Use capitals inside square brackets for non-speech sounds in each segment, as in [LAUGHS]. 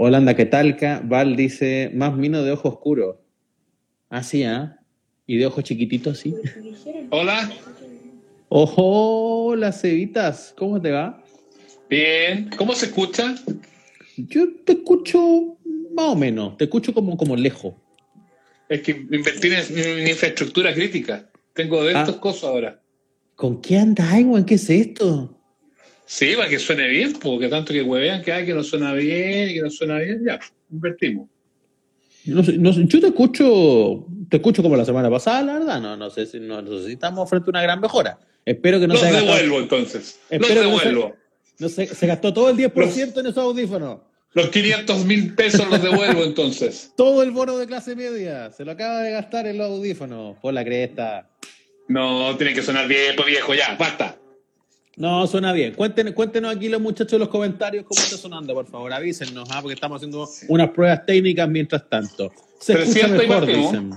Holanda que talca. Val dice, más mino de ojo oscuro. Ah, sí, ¿ah? Y de ojos chiquititos, sí. Hola. Ojo, las cebitas. ¿Cómo te va? Bien. ¿Cómo se escucha? Yo te escucho más o menos. Te escucho como, como lejos. Es que invertir en, en infraestructura crítica. Tengo de estos Ah. cosas ahora. ¿Con qué andáis, weón? ¿Qué es esto? Sí, para que suene bien, porque tanto que huevean que hay que no suena bien que no suena bien, ya, invertimos. No sé, no yo te escucho, te escucho como la semana pasada, la verdad. No, no sé si no, no sé si estamos frente a una gran mejora. Espero que no Los se haya gastado- devuelvo entonces. Los devuelvo. no se, se gastó todo el 10% en esos audífonos. Los 500 mil pesos los devuelvo entonces. [LAUGHS] Todo el bono de clase media. Se lo acaba de gastar en los audífonos. Por la cresta. No, tiene que sonar bien, pues viejo, ya, basta. No, suena bien. Cuéntenos, cuéntenos aquí los muchachos en los comentarios cómo está sonando, por favor. Avísennos, ¿ah? porque estamos haciendo unas pruebas técnicas mientras tanto. Se escucha 300 y partimos. dicen.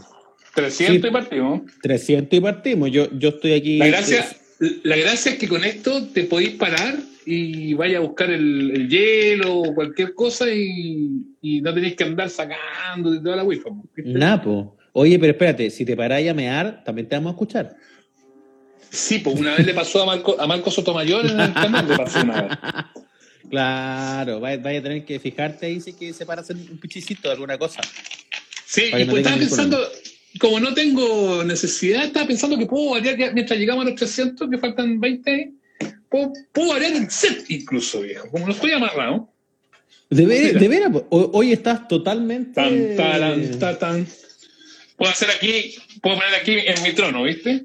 300 Sí. y partimos. 300 y partimos. Yo, yo estoy aquí. La gracia, la gracia es que con esto te podéis parar y vaya a buscar el, el hielo o cualquier cosa y, y no tenéis que andar sacando de toda la wifi. Napo. Oye, pero espérate, si te parás a mear, también te vamos a escuchar. Sí, pues una vez le pasó a Marco, a Marco Sotomayor en el canal. Claro, vaya, vaya a tener que fijarte ahí si que se para hacer un pichicito de alguna cosa. Sí, y no pues estaba pensando, como no tengo necesidad, estaba pensando que puedo variar ya- mientras llegamos a los 300, que faltan 20, puedo, puedo variar el set incluso, viejo, como no estoy amarrado. De, ver- de veras, hoy estás totalmente. Tan, taran, ta, tan. Puedo hacer aquí, puedo poner aquí en mi trono, ¿viste?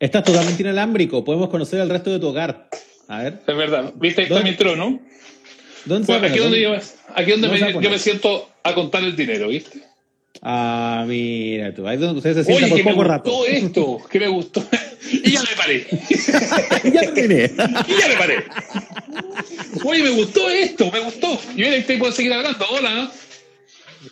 Estás totalmente inalámbrico. Podemos conocer el resto de tu hogar. A ver, Es verdad, ¿viste? Ahí está ¿Dónde? mi trono. ¿dónde Pues aquí poner? donde yo, aquí donde ¿Dónde me, yo me siento a contar el dinero, ¿viste? Ah, mira tú. Ahí es donde usted se sienta Oye, por poco gustó rato. esto, que me gustó. [LAUGHS] y ya me paré. [LAUGHS] ya terminé. Y ya me paré. Oye, me gustó esto, me gustó. Y mira, ahí puedo seguir hablando. Hola.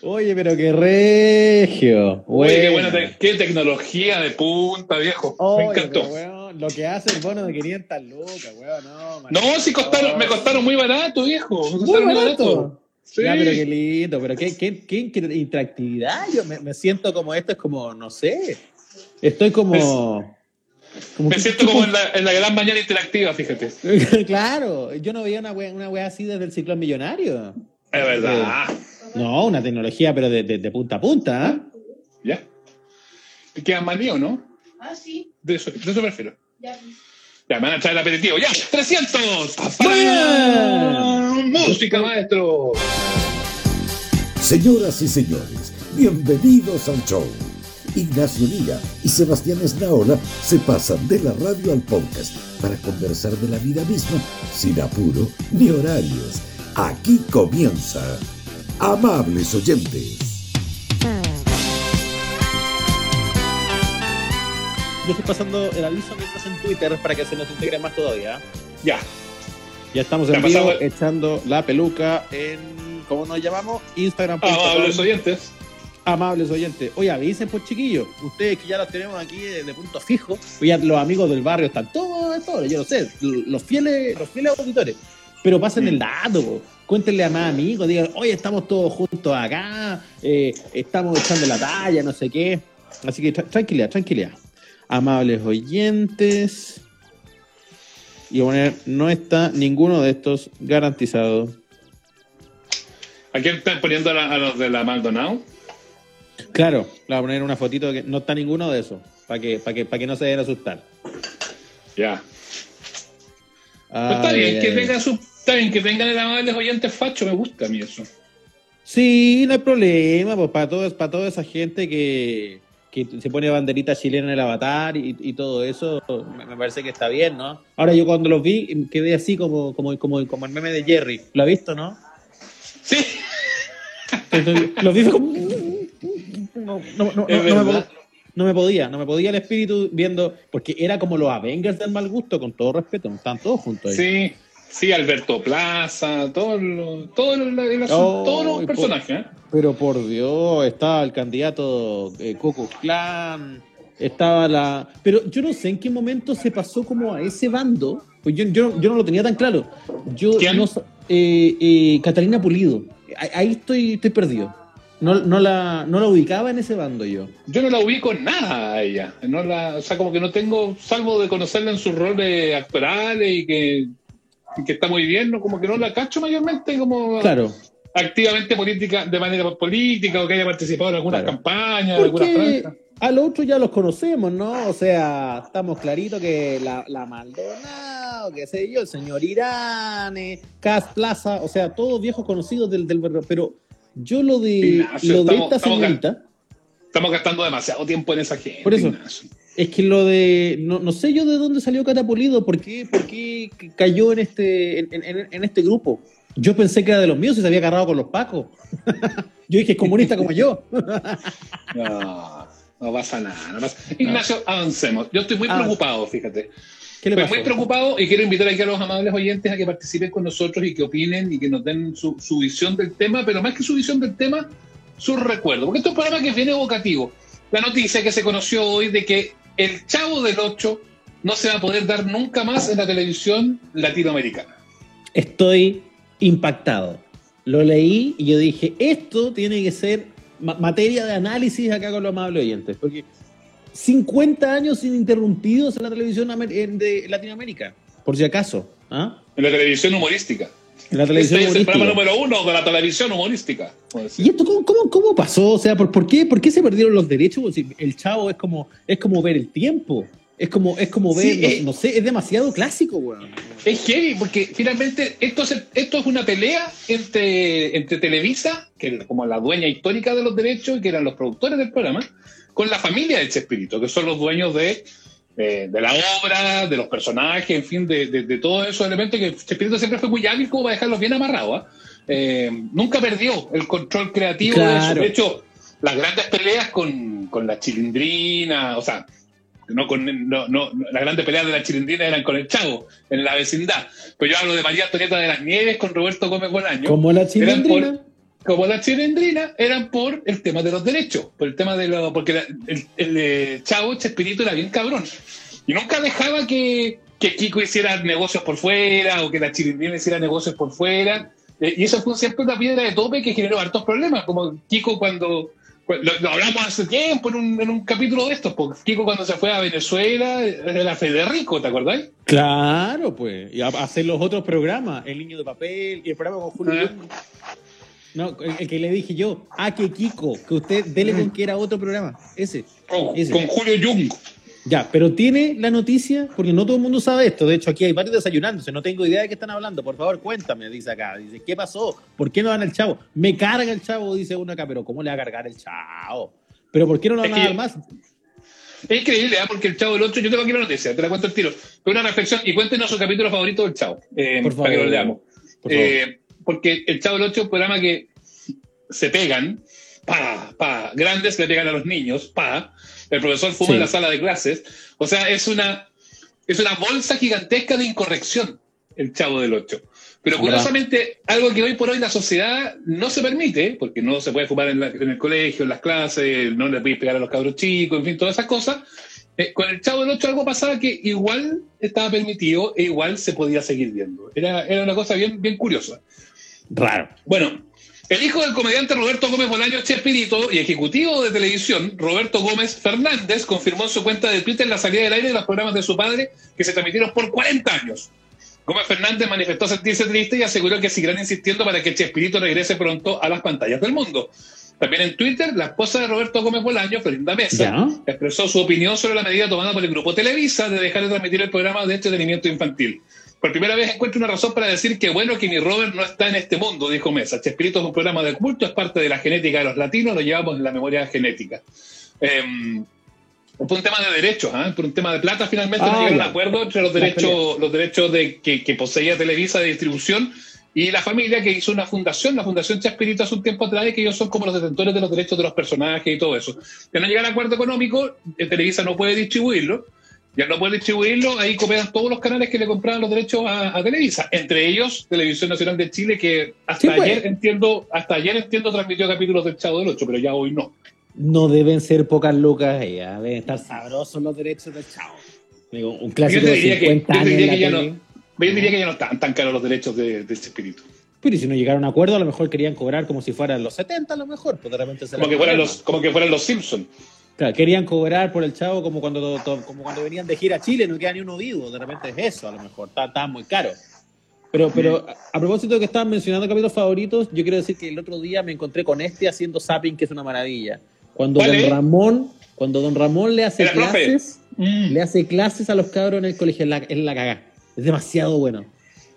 Oye, pero qué regio. Oye, qué buena te- qué tecnología de punta, viejo. Oye, me encantó. pero, weón, lo que hace el bono de 500 lucas, weón. No, man. No, sí costaron, me costaron muy barato, viejo. Me costaron muy barato. barato. Sí. Ya, pero qué lindo, pero qué, qué, qué interactividad. Yo me, me siento como esto, es como, no sé. Estoy como. como Me siento como en la, en la gran mañana interactiva, fíjate. [LAUGHS] claro, yo no veía una wea, una wea así desde el ciclón millonario. Es verdad. No, una tecnología, pero de, de- de punta a punta. ¿ah? ¿Ya? ¿Te quedan más mío, no? Ah, sí, De eso, de eso prefiero. ya. Ya, me van a traer el aperitivo. ¡Ya! ¡300! Bien. ¡Música, maestro! Señoras y señores, bienvenidos al show. Ignacio Liga y Sebastián Esnaola se pasan de la radio al podcast para conversar de la vida misma sin apuro ni horarios. Aquí comienza. Amables oyentes. Yo estoy pasando el aviso mientras en Twitter para que se nos integre más todavía. Ya. Ya estamos en vivo echando la peluca en, ¿cómo nos llamamos? Instagram. Amables oyentes. amables oyentes. Oye, avisen, pues chiquillos. Ustedes que ya los tenemos aquí de, de punto fijo. Ya los amigos del barrio están todos, todos, yo lo sé. Los fieles, los fieles auditores. Pero pasen Mm. el dato, po. Cuéntenle a más amigos, digan, oye, estamos todos juntos acá, eh, estamos echando la talla, no sé qué. Así que tra- tranquilidad, tranquilidad. Amables oyentes. Y voy a poner, no está ninguno de estos garantizado. ¿A quién están poniendo a, los de la McDonald's? Claro, le voy a poner una fotito que no está ninguno de esos, para que, para que, para que no se den a asustar. Ya. Pues está bien, que ay. vengan su, está bien que vengan el amables oyentes facho, me gusta a mí eso. Sí, no hay problema, pues para todo, para toda esa gente que, que se pone banderita chilena en el avatar y, y todo eso, me, me parece que está bien, ¿no? Ahora yo cuando los vi quedé así como, como, como, como el meme de Jerry. ¿Lo ha visto, no? Sí, Entonces, los vi como... No, no, no, no, no me, no me podía, no me podía el espíritu viendo, porque era como los Avengers del mal gusto, con todo respeto, están todos juntos ahí. sí, sí, Alberto Plaza, todo lo- todo Oh, todos los personajes, ¿eh? Pero por Dios, estaba el candidato eh, Coco Clan, estaba la... Pero yo no sé en qué momento se pasó como a ese bando, pues yo, yo, yo no lo tenía tan claro. Yo ¿Quién? no eh, eh, Catalina Pulido. ahí- estoy, estoy perdido. No, no, la, no la ubicaba en ese bando yo. Yo no la ubico en nada a ella. No la, o sea, como que no tengo, salvo de conocerla en sus roles actorales y que, que está muy bien, ¿no? como que no la cacho mayormente como Claro. activamente política, de manera política o que haya participado en algunas Claro. campañas, en algunas franjas. a los otros ya los conocemos, ¿no? O sea, estamos claritos que la, la Maldonado, qué sé yo, el señor Irane, Cas Plaza, o sea, todos viejos conocidos del, del Pero yo lo de, Ignacio, lo de estamos- esta señorita, Estamos gastando demasiado tiempo en esa gente. Por eso. Ignacio. Es que lo de. No, no sé yo de dónde salió Catapulido, por qué, por qué cayó en este, en, en- en este grupo. Yo pensé que era de los míos y se había agarrado con los pacos. [LAUGHS] yo dije, es comunista como yo. [LAUGHS] No, no pasa nada. no pasa- Ignacio, avancemos. Yo estoy muy Ah. preocupado, fíjate. ¿Qué le pasó? muy preocupado y quiero invitar aquí a los amables oyentes a que participen con nosotros y que opinen y que nos den su, su visión del tema, pero más que su visión del tema, su recuerdo. Porque esto es un programa que es bien evocativo. La noticia que se conoció hoy de que el Chavo del 8 no se va a poder dar nunca más en la televisión latinoamericana. Estoy impactado. Lo leí y yo dije, esto tiene que ser ma- materia de análisis acá con los amables oyentes, porque 50 años ininterrumpidos en la televisión de Latinoamérica, por si acaso. ¿ah? En la televisión humorística. En la televisión este es el programa número uno de la televisión humorística. ¿Y esto cómo, cómo, cómo pasó? O sea, ¿por, por qué, ¿por qué se perdieron los derechos? El chavo es como, es como ver el tiempo. Es como, es como ver, Sí, no, eh. no sé, es demasiado clásico, weón. Es heavy, porque finalmente esto es, esto es una pelea entre, entre Televisa, que es como la dueña histórica de los derechos, y que eran los productores del programa, con la familia de Chespirito, que son los dueños de, eh, de la obra, de los personajes, en fin, de, de- de todos esos elementos que Chespirito siempre fue muy hábil como para dejarlos bien amarrados. ¿ah? Eh, nunca perdió el control creativo de eso. De hecho, las grandes peleas con, con la chilindrina, o sea, no con no, no, las grandes peleas de la chilindrina eran con el chavo en la vecindad pero yo hablo de María Antonieta de las Nieves con Roberto Gómez Bolaño Como la chilindrina. Como la chilindrina eran por el tema de los derechos por el tema de lo porque la- el, el, eh, chavo Chespirito era bien cabrón y nunca dejaba que, que Kiko hiciera negocios por fuera o que la chilindrina hiciera negocios por fuera Eh, y eso fue siempre una piedra de tope que generó hartos problemas como Kiko cuando lo, lo hablamos hace tiempo en un, en un capítulo de estos, porque Kiko cuando se fue a Venezuela era Federico, ¿te acordás? Claro, pues. Y a- hacer los otros programas, El Niño de Papel y el programa con Julio. Ah. No, el, el que le dije yo, ah, que Kiko, que usted dele con que era otro programa, ese. Con, Ese. con Julio Jung. Ya, pero tiene la noticia, porque no todo el mundo sabe esto. De hecho, aquí hay varios desayunándose, no tengo idea de qué están hablando. Por favor, cuéntame, dice acá. Dice, ¿qué pasó? ¿Por qué no dan el chavo? Me carga el chavo, dice uno acá, pero ¿cómo le va a cargar el chavo? Pero ¿por qué no lo van a dar más? Es increíble, ¿eh? porque el Chavo del 8, yo tengo aquí la noticia, te la cuento al tiro. Fue una reflexión y cuéntenos su capítulo favorito del Chavo, eh, Por para que lo favor. leamos. Por favor. Eh, porque el Chavo del 8 es un programa que se pegan, pa, pa, grandes le pegan a los niños, pa, el profesor fuma Sí. en la sala de clases. O sea, es una, es una bolsa gigantesca de incorrección, el Chavo del 8. Pero curiosamente, algo que hoy por hoy la sociedad no se permite, porque no se puede fumar en, la- en el colegio, en las clases, no le puedes pegar a los cabros chicos, en fin, todas esas cosas. eh, con el Chavo del 8 algo pasaba que igual estaba permitido e igual se podía seguir viendo. Era, era una cosa bien, bien curiosa. Raro. Bueno, el hijo del comediante Roberto Gómez Bolaño Chespirito y ejecutivo de televisión, Roberto Gómez Fernández, confirmó en su cuenta de Twitter la salida del aire de los programas de su padre que se transmitieron por 40 años. Gómez Fernández manifestó sentirse triste y aseguró que seguirán insistiendo para que Chespirito regrese pronto a las pantallas del mundo. También en Twitter, la esposa de Roberto Gómez Bolaño, Florinda Mesa, ¿Ya? expresó su opinión sobre la medida tomada por el grupo Televisa de dejar de transmitir el programa de entretenimiento infantil. Por primera vez encuentro una razón para decir que bueno que mi Robert no está en este mundo, dijo Mesa. Chespirito es un programa de culto, es parte de la genética de los latinos, lo llevamos en la memoria genética. Eh, por un tema de derechos, ¿ah? por un tema de plata, finalmente Ah, no llegaron a acuerdo entre los derechos, los derechos de, que, que poseía Televisa de distribución y la familia que hizo una fundación, la Fundación Chespirito hace un tiempo atrás, y que ellos son como los detentores de los derechos de los personajes y todo eso. De no llegar a acuerdo económico, eh, Televisa no puede distribuirlo, y al no poder distribuirlo, ahí cooperan todos los canales que le compraban los derechos a, a Televisa, entre ellos Televisión Nacional de Chile, que hasta Sí, pues. ayer entiendo, hasta ayer entiendo transmitió capítulos del Chavo del 8, pero ya hoy no. No deben ser pocas lucas, ya. Deben estar sabrosos los derechos del chavo. Digo, un clásico Yo te de diría que- 50 yo años diría que ya tele. Yo diría que ya no están tan caros los derechos de, de este espíritu. Pero si no llegaron a acuerdo, a lo mejor querían cobrar como si fueran los 70, a lo mejor. Pues de repente se Como que fueran los, como que fueran los Simpsons. Claro, querían cobrar por el chavo como cuando, como cuando venían de gira a Chile, no queda ni uno vivo. De repente es eso, a lo mejor. Está, está muy caro. Pero, pero a, propósito de que estaban mencionando capítulos favoritos, yo quiero decir que el otro día me encontré con este haciendo zapping, que es una maravilla. Cuando ¿Cuál don es? Ramón, cuando don Ramón le hace clases, Mm. le hace clases a los cabros en el colegio, es la, es la cagá. Es demasiado bueno.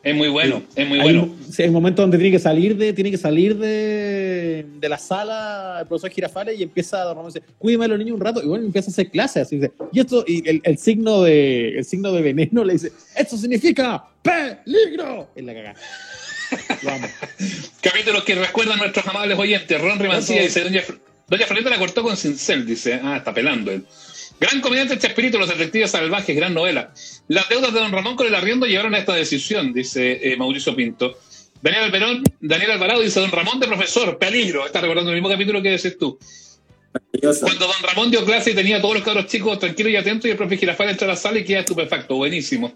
Es muy bueno, es muy Hay, bueno. sí, hay un momento donde tiene que salir de, tiene que salir de, de la sala el profesor Girafales y empieza a dice, cuídeme a los niños un rato, y bueno, empieza a hacer clases, así dice, y esto, y el, el signo de el signo de veneno le dice, esto significa peligro. Es la cagada. [LAUGHS] Capítulos que recuerdan nuestros amables oyentes. Ron Rimancía dice, Doña, Doña Floreta la cortó con cincel, dice. Ah, está pelando él. Gran comediante Chespirito, Los Detectives Salvajes, gran novela. Las deudas de Don Ramón con el arriendo llevaron a esta decisión, dice eh, Mauricio Pinto. Daniel Alberón, Daniel Alvarado dice, Don Ramón de profesor, peligro. Está recordando el mismo capítulo que decís tú. Cuando Don Ramón dio clase y tenía a todos los cabros chicos tranquilos y atentos y el profe Girafal entra a la sala y queda estupefacto. Buenísimo.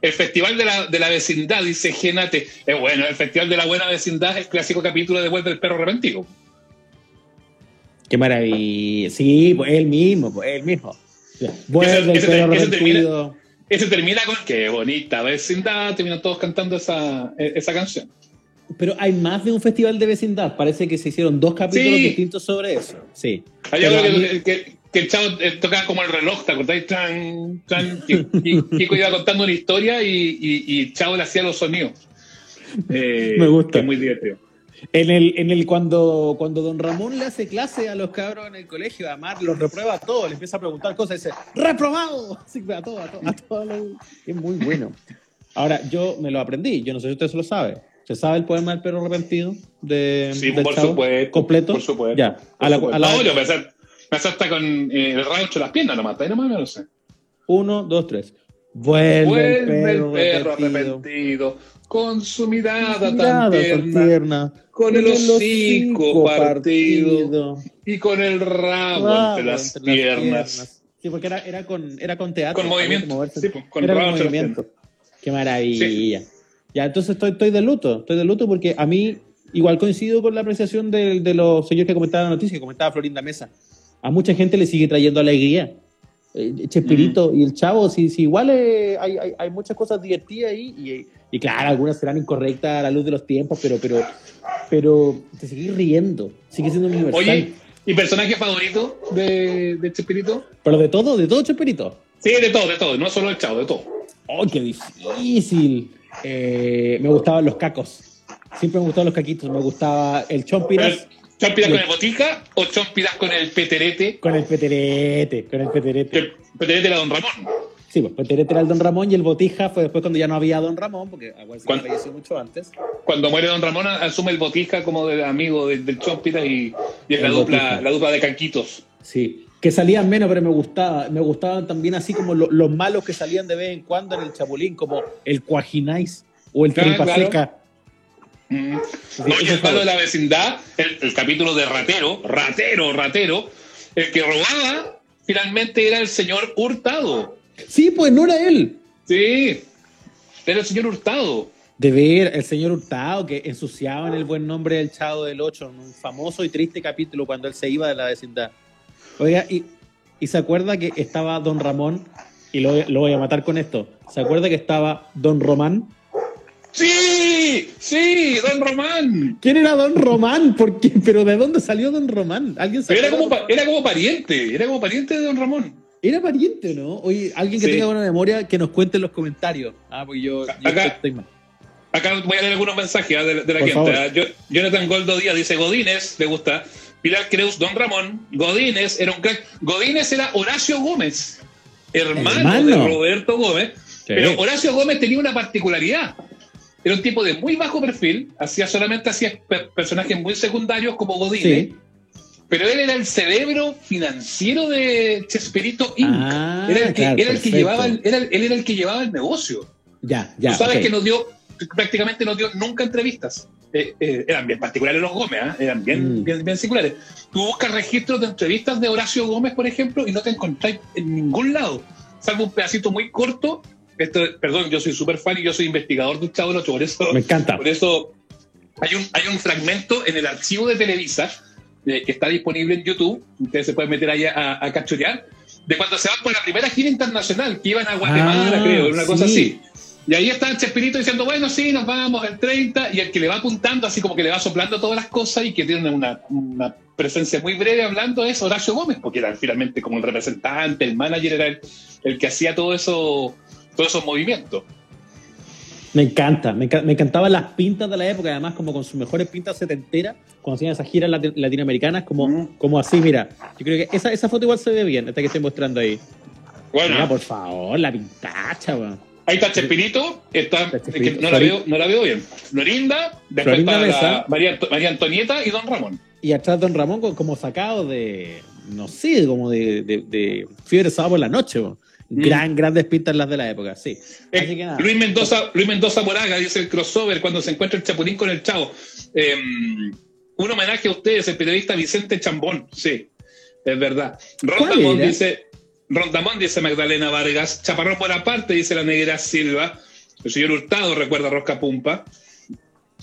El Festival de la, de la Vecindad, dice Genate. Es bueno, el Festival de la Buena Vecindad es el clásico capítulo de Vuelta del Perro Arrepentido. Qué maravilla. Sí, pues él mismo, pues él mismo. Vuelve ese termina-. Ese termina con qué bonita vecindad, terminan todos cantando esa, eh, esa canción. Pero hay más de un festival de vecindad. Parece que se hicieron dos capítulos Sí. distintos sobre eso. Sí. Ah, yo Pero creo que, mí- que- que el chavo eh, tocaba como el reloj, ¿te acordáis? Tran, tran, Kiko iba contando una historia y, y, y el chavo le hacía los sonidos. [LAUGHS] Eh, Me gusta. que es muy divertido. En el, en el cuando, cuando don Ramón le hace clase a los cabros en el colegio, además los reprueba a todos, le empieza a preguntar cosas y dice, ¡reprobado! Así que a todos, a todos, a todos los- Es muy bueno. Ahora, yo me lo aprendí, yo no sé si usted se lo sabe. ¿Se sabe el poema del perro arrepentido? De, Sí, por Chavo? supuesto. ¿Completo? Por supuesto. Ya. Por A la, supuesto. a la- No, yo pensé, pensé hasta con eh, el rayo entre las piernas nomás, ahí nomás no lo sé. Uno, dos, tres. Vuelve, Vuelve el perro, perro arrepentido. arrepentido, con su mirada Mirada tan tierna, tierna, con el hocico partido. partido, y con el rabo rabo entre las entre piernas. Sí, porque era, era, con, era con teatro. Con movimiento. Sí, con Era con movimiento. Qué maravilla. Ya, entonces estoy, estoy de luto. Estoy de luto porque a mí igual coincido con la apreciación de, de los señores que comentaban la noticia, que comentaba Florinda Mesa. A mucha gente le sigue trayendo alegría. Eh, Chespirito y el chavo, si, si igual eh, hay, hay, hay muchas cosas divertidas ahí y, y claro, algunas serán incorrectas a la luz de los tiempos, pero, pero, pero te seguís riendo, sigue siendo universal. Oye, ¿y personaje favorito de, de Chespirito? pero de todo, de todo Chespirito. Sí, de todo, de todo, no solo el chavo, de todo. ¡Oh, qué difícil! Eh, me gustaban los cacos. Siempre me gustaban los caquitos. Me gustaba el chompiras ¿Chompidas con el botica o chompidas con el peterete? con el peterete. Con el peterete. el peterete era Don Ramón. Sí, pues peterete era el Don Ramón y el botija fue después cuando ya no había Don Ramón, porque ¿Cuándo? falleció mucho antes. Cuando muere Don Ramón, asume el botija como de amigo del, del chompidas y, y es la dupla, Botija. la dupla de canquitos. Sí. Que salían menos, pero me gustaba. Me gustaban también así como lo- los malos que salían de vez en cuando en el Chapulín, como el Cuajinais o el claro. Mm. No, y el malo de la vecindad, el, el capítulo de Ratero, Ratero, Ratero, el que robaba finalmente era el señor Hurtado. Sí, pues no era él. Sí, era el señor Hurtado. De ver el señor Hurtado que ensuciaban el buen nombre del Chavo del Ocho en un famoso y triste capítulo cuando él se iba de la vecindad. Oiga, y, y se acuerda que estaba Don Ramón, y lo, lo voy a matar con esto. ¿Se acuerda que estaba Don Román? Sí, sí, Don Román. ¿Quién era Don Román? ¿Por qué? ¿Pero de dónde salió Don Román? ¿Alguien era como, era como pariente, era como pariente de Don Ramón. ¿Era pariente o no? Oye, alguien que Sí. tenga buena memoria que nos cuente en los comentarios. Ah, porque yo, yo Acá. estoy mal. Acá voy a leer algunos mensajes ah, de, de la Por gente. favor. ah. Yo- Jonathan Goldo Díaz dice Godínez, le gusta. Pilar Creus, Don Ramón. Godínez era un crack. Godínez era Horacio Gómez, hermano, Hermano. de Roberto Gómez. Pero Horacio Gómez tenía una particularidad. Era un tipo de muy bajo perfil, hacía solamente hacía pe- personajes muy secundarios como Godínez. Sí. Pero él era el cerebro financiero de Chespirito Inc. Ah, era el que, claro, era el que llevaba el- era él era el que llevaba el negocio. Ya, ya. Tú sabes que nos dio, prácticamente no dio nunca entrevistas. Eh, eh, eran bien particulares los Gómez, ¿ah? eran bien, Mm. bien, bien singulares. Tú buscas registros de entrevistas de Horacio Gómez, por ejemplo, y no te encontráis en ningún lado, salvo un pedacito muy corto. Esto, perdón, yo soy súper fan y yo soy investigador de Chavo Ocho, por eso, Me encanta. por eso Hay un, hay un fragmento en el archivo de Televisa eh, que está disponible en YouTube, ustedes se pueden meter ahí a, a cachurear, de cuando se van por la primera gira internacional, que iban a Guatemala, Ah, creo, una cosa sí. así. Y ahí está Chespirito diciendo, bueno, sí, nos vamos el 30, y el que le va apuntando, así como que le va soplando todas las cosas y que tiene una, una presencia muy breve hablando es Horacio Gómez, porque era finalmente como el representante, el manager, era el, el que hacía todo eso, todos esos movimientos. Me encanta, me, enca- me encantaban las pintas de la época, además como con sus mejores pintas setenteras, cuando hacían esas giras lati- latinoamericanas, como, Mm. como así, mira. Yo creo que esa, esa foto igual se ve bien, esta que estoy mostrando ahí. Bueno, Mira, por favor, la pintacha, weón. ahí está Chespirito, está, es que no, la veo, no la veo bien. Florinda, después Florinda está Mesa. María, María Antonieta y Don Ramón. Y atrás Don Ramón co- como sacado de, no sé, como de, de, de fiebre sábado por la noche, weón. Mm. Gran, grandes pintas las de la época, sí. Eh, Así que nada. Luis Mendoza, Luis Mendoza Moraga dice el crossover cuando se encuentra el Chapulín con el Chavo. Eh, un homenaje a ustedes, el periodista Vicente Chambón. Sí, es verdad. ¿Cuál Rondamón dice, Rondamón dice Magdalena Vargas. Chaparrón por aparte, dice la negra Silva. El señor Hurtado recuerda a Rosca Pumpa.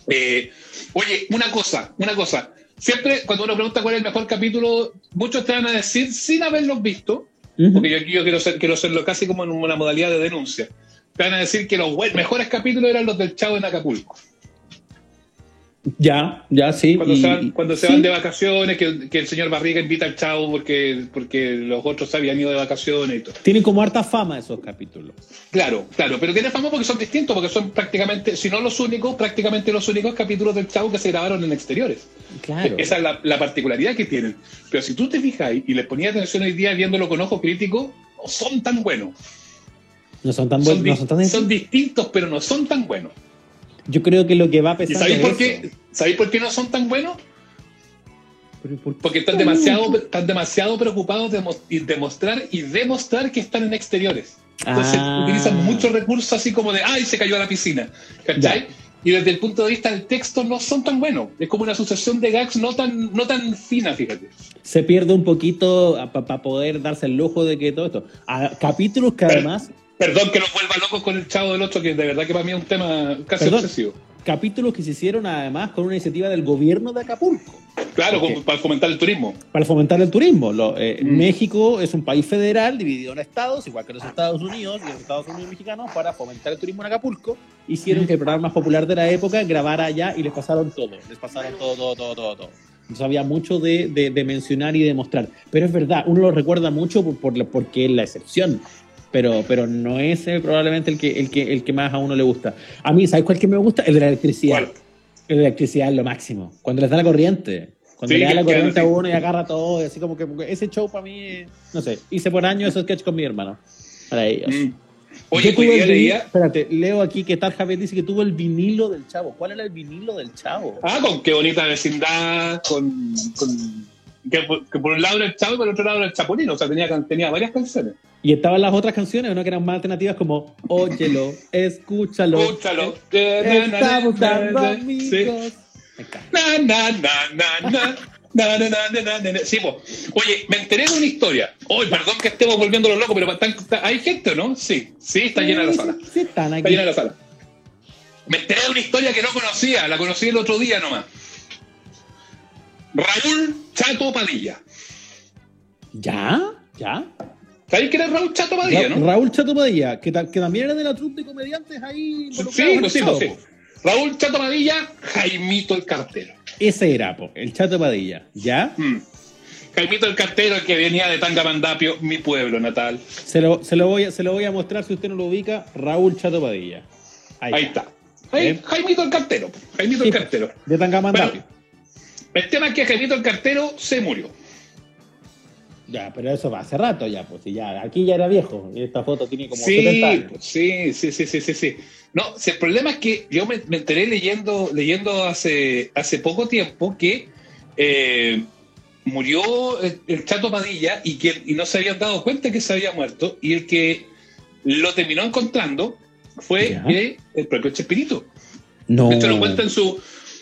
Eh, oye, una cosa, una cosa. Siempre cuando uno pregunta cuál es el mejor capítulo, muchos te van a decir sin haberlos visto, Porque yo aquí yo quiero, ser, quiero hacerlo casi como en una modalidad de denuncia. Te van a decir que los mejores capítulos eran los del Chavo en Acapulco. Ya, ya, sí. Cuando y- se van, cuando se sí. van de vacaciones, que, que el señor Barriga invita al Chavo porque, porque los otros se habían ido de vacaciones y todo. Tienen como harta fama esos capítulos. Claro, claro, pero tiene fama porque son distintos, porque son prácticamente, si no los únicos, prácticamente los únicos capítulos del Chavo que se grabaron en exteriores. Claro. Esa es la, la particularidad que tienen. Pero si tú te fijas y les ponías atención hoy día viéndolo con ojo crítico, no son tan buenos. No son tan buenos. no son tan son distintos, pero no son tan buenos. Yo creo que lo que va ¿Y pesando sabéis por qué? ¿Sabéis por qué no son tan buenos? Porque están demasiado, están demasiado preocupados de mos- y demostrar y demostrar que están en exteriores. Entonces Ah. utilizan muchos recursos así como de ¡ay, se cayó a la piscina! ¿Cachai? Ya. Y desde el punto de vista del texto no son tan buenos. Es como una sucesión de gags no tan, no tan fina, fíjate. Se pierde un poquito para poder darse el lujo de que todo esto. A capítulos que además. Perdón que nos vuelva locos con el chavo del otro, que de verdad que para mí es un tema casi Perdón. obsesivo. Capítulos que se hicieron además con una iniciativa del gobierno de Acapulco. Claro, para fomentar el turismo. para fomentar el turismo. Lo- eh, Mm. México es un país federal dividido en estados, igual que los Estados Unidos y los Estados Unidos mexicanos, para fomentar el turismo en Acapulco. Hicieron Mm. que el programa más popular de la época grabara allá y les pasaron todo. Les pasaron todo, todo, todo, todo. todo. Entonces había mucho de, de- de mencionar y de mostrar. Pero es verdad, uno lo recuerda mucho por, por porque es la excepción. Pero, pero no es eh, probablemente el que, el, que, el que más a uno le gusta. A mí, ¿sabes cuál que me gusta? El de la electricidad. ¿Cuál? El de la electricidad es lo máximo. Cuando les da la corriente. Cuando Sí, le da la corriente a sí. uno y agarra todo, y así como que ese show para mí, eh, no sé, hice por años esos sketch con mi hermano. Para ellos. Mm. Oye, tuve el leía. Espérate, leo aquí que Tal Javier dice que tuvo el vinilo del chavo. ¿Cuál era el vinilo del chavo? Ah, con qué bonita vecindad, con. con que, por- que por un lado era el chavo y por el otro lado era el chapulín. O sea, tenía, tenía varias canciones. Y estaban las otras canciones, ¿no? Que eran más alternativas como Óyelo, escúchalo. Escúchalo. Está buscando Sí. amigos. Na, na, na, na, na. Na, na, na, na, na, na, na. Sí, po. Oye, me enteré de una historia. Oye, perdón que estemos volviéndolo loco, pero están- está- ¿hay gente o no? Sí, sí, está llena la sala. Sí, están Está aquí. llena la sala. Me enteré de una historia que no conocía, la conocí el otro día nomás. Raúl Chato Padilla. ¿Ya? ¿Ya? ¿Sabéis quién es Raúl Chato Padilla, Ra- no? Raúl Chato Padilla, que, ta- que también era de la troupe de comediantes ahí. Sí, pues sí, pues sí. po. Raúl Chato Padilla, Jaimito el cartero. Ese era, po, el Chato Padilla. ¿Ya? Mm. Jaimito el cartero, el que venía de Tangamandapio, mi pueblo natal. Se lo, se, lo voy a, se lo voy a mostrar si usted no lo ubica. Raúl Chato Padilla. Ahí está. Ahí, Bien. Jaimito el cartero. Jaimito el cartero. De Tangamandapio. Bueno, el tema es que Jaimito el cartero se murió. Ya, pero eso va hace rato ya, pues. y ya, aquí ya era viejo. Y esta foto tiene como Sí, 70 años. pues, sí, sí, sí, sí, sí, sí. No, si el problema es que yo me, me enteré leyendo, leyendo hace, hace poco tiempo que eh, murió el, el Chato Padilla y que y no se habían dado cuenta que se había muerto y el que lo terminó encontrando fue eh, el propio Chespirito. No. Esto lo cuenta en su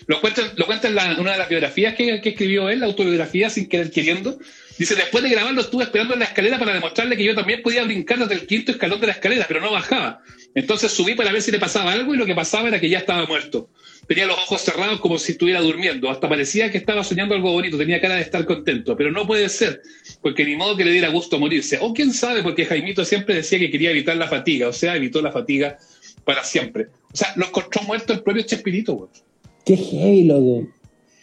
Lo cuenta, lo cuenta en la- una de las biografías que, que escribió él, la autobiografía, sin querer queriendo. Dice, después de grabarlo estuve esperando en la escalera para demostrarle que yo también podía brincar desde el quinto escalón de la escalera, pero no bajaba. Entonces subí para ver si le pasaba algo y lo que pasaba era que ya estaba muerto. Tenía los ojos cerrados como si estuviera durmiendo. Hasta parecía que estaba soñando algo bonito. Tenía cara de estar contento. Pero no puede ser, porque ni modo que le diera gusto morirse. O quién sabe, porque Jaimito siempre decía que quería evitar la fatiga. O sea, evitó la fatiga para siempre. O sea, lo encontró muerto el propio Chespirito, güey. Qué heavy, loco.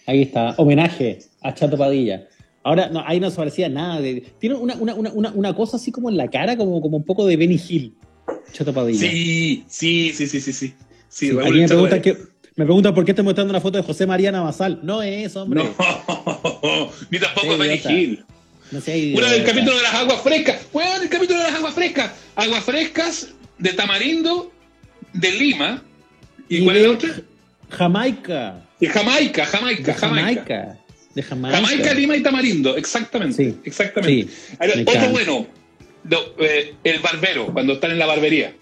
Ahí está. Homenaje a Chato Padilla. Ahora, no, ahí no se parecía nada. De, tiene una, una, una, una, cosa así como en la cara, como, como un poco de Benny Hill. Chato Padilla. Sí, sí, sí, sí, sí, sí. Sí, me preguntan, que, me preguntan por qué estoy mostrando una foto de José María Navasal. No es, hombre. No, [LAUGHS] ni tampoco es Benny. Hill. No idiota. Una del capítulo de las aguas frescas. Bueno, el capítulo de las aguas frescas. Aguas frescas de Tamarindo, de Lima. ¿Y, Y cuál es la otra? Jamaica. Y Jamaica, Jamaica, De Jamaica. Jamaica. De Jamaica. Jamaica, Lima y Tamarindo, exactamente. Sí, exactamente. sí, Ahora, me otro bueno, eh, el barbero, cuando están en la barbería.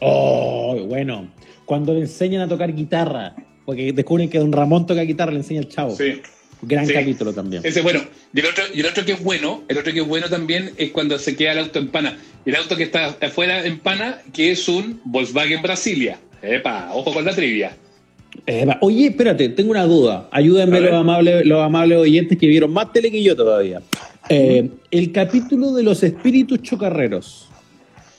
Oh, bueno. Cuando le enseñan a tocar guitarra, porque descubren que don Ramón toca guitarra, le enseña el chavo. Sí. Gran Sí. capítulo también. Ese es bueno. Y el, otro, y el otro que es bueno, el otro que es bueno también es cuando se queda el auto en pana. El auto que está afuera en pana, que es un Volkswagen Brasilia. Epa, ojo con la trivia. Oye, espérate, tengo una duda. Ayúdenme los amables, los amables oyentes que vieron más tele que yo todavía. Eh, el capítulo de los espíritus chocarreros,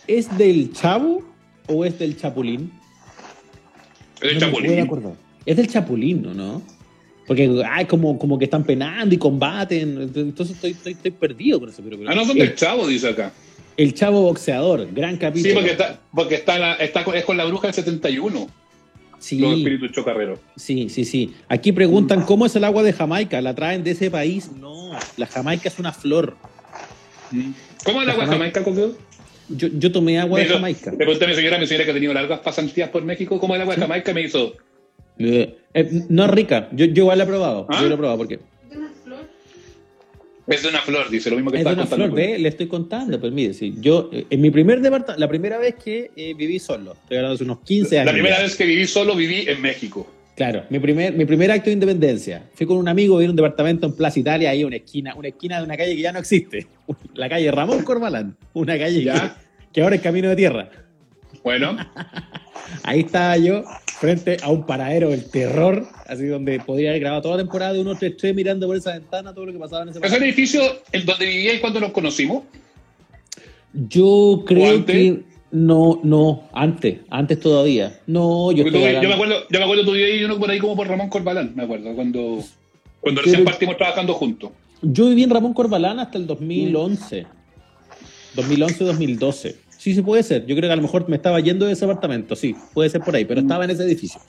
¿es del chavo o es del chapulín? El No me Chapulín. Es del chapulín, ¿no? ¿no? Porque ay, como, como que están penando y combaten. Entonces estoy, estoy, estoy perdido con eso. Pero, Ah, no, son el, del chavo, dice acá. el chavo boxeador, gran capítulo. Sí, porque está, porque está, la- está con, es con la bruja del 71, Sí. los espíritus chocarreros. Sí, sí, sí. Aquí preguntan cómo es el agua de Jamaica. ¿La traen de ese país? No, la Jamaica es una flor. ¿Cómo es el agua de Jamaica. Coqueo? Yo, yo tomé agua de Jamaica. Le pregunté a mi señora, mi señora que ha tenido largas pasantías por México, ¿cómo es el agua de Jamaica? Me hizo, Eh, eh, no es rica. Yo, yo igual la he probado. ¿Ah? Yo la he probado porque es de una flor, dice, lo mismo que es de una flor. Ve, le estoy contando. Pues mire, sí, yo eh, en mi primer departamento, la primera vez que eh, viví solo, estoy hablando hace unos 15 años. La primera ya. vez que viví solo, viví en México. Claro, mi primer, mi primer acto de independencia. Fui con un amigo a ir a un departamento en Plaza Italia, ahí una esquina, una esquina de una calle que ya no existe. [LAUGHS] La calle Ramón Corbalán. Una calle que, que ahora es camino de tierra. Bueno, [LAUGHS] Ahí estaba yo, frente a un paradero del terror, así donde podría haber grabado toda la temporada de 1 3 3 mirando por esa ventana todo lo que pasaba en ese ¿es el edificio en donde vivíais cuando nos conocimos? Yo creo que no, no, antes, antes todavía. No, yo estoy tú- yo, me acuerdo, yo me acuerdo tú vivías uno por ahí como por Ramón Corbalán, me acuerdo, cuando, cuando recién partimos trabajando juntos. Yo viví en Ramón Corbalán hasta el 2011. 2011-2012. Sí, sí puede ser. Yo creo que a lo mejor me estaba yendo de ese apartamento, sí, puede ser por ahí, pero estaba en ese edificio.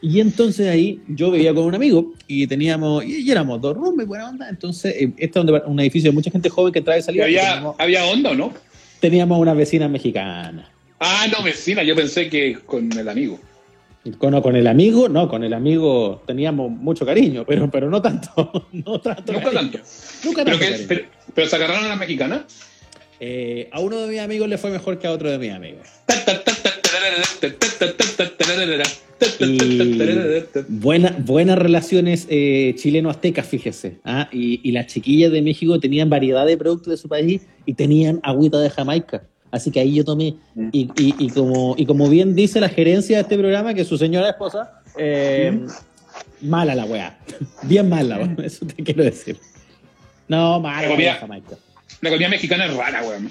Y entonces ahí yo vivía con un amigo y teníamos, y, y éramos dos roomies, buena onda. Entonces, eh, este es un, edificio de mucha gente joven que entraba y ¿Y salía. había, teníamos, ¿Había onda o no? teníamos una vecina mexicana. Ah, no, vecina, yo pensé que con el amigo. Con, con el amigo, no, con el amigo teníamos mucho cariño, pero, pero no tanto. [LAUGHS] No tanto Nunca cariño. tanto. Nunca ¿Pero, tanto. que, pero, pero se agarraron a las mexicanas. Eh, a uno de mis amigos le fue mejor que a otro de mis amigos. Buena, buenas relaciones eh, chileno-aztecas, fíjese. ¿ah? Y, y las chiquillas de México tenían variedad de productos de su país y tenían agüita de Jamaica. Así que ahí yo tomé. Y, y- y como, y como bien dice la gerencia de este programa, que su señora esposa, eh, mala la weá. [LAUGHS] Bien mala, eso te quiero decir. No, mala la Jamaica. La comida mexicana es rara, weón.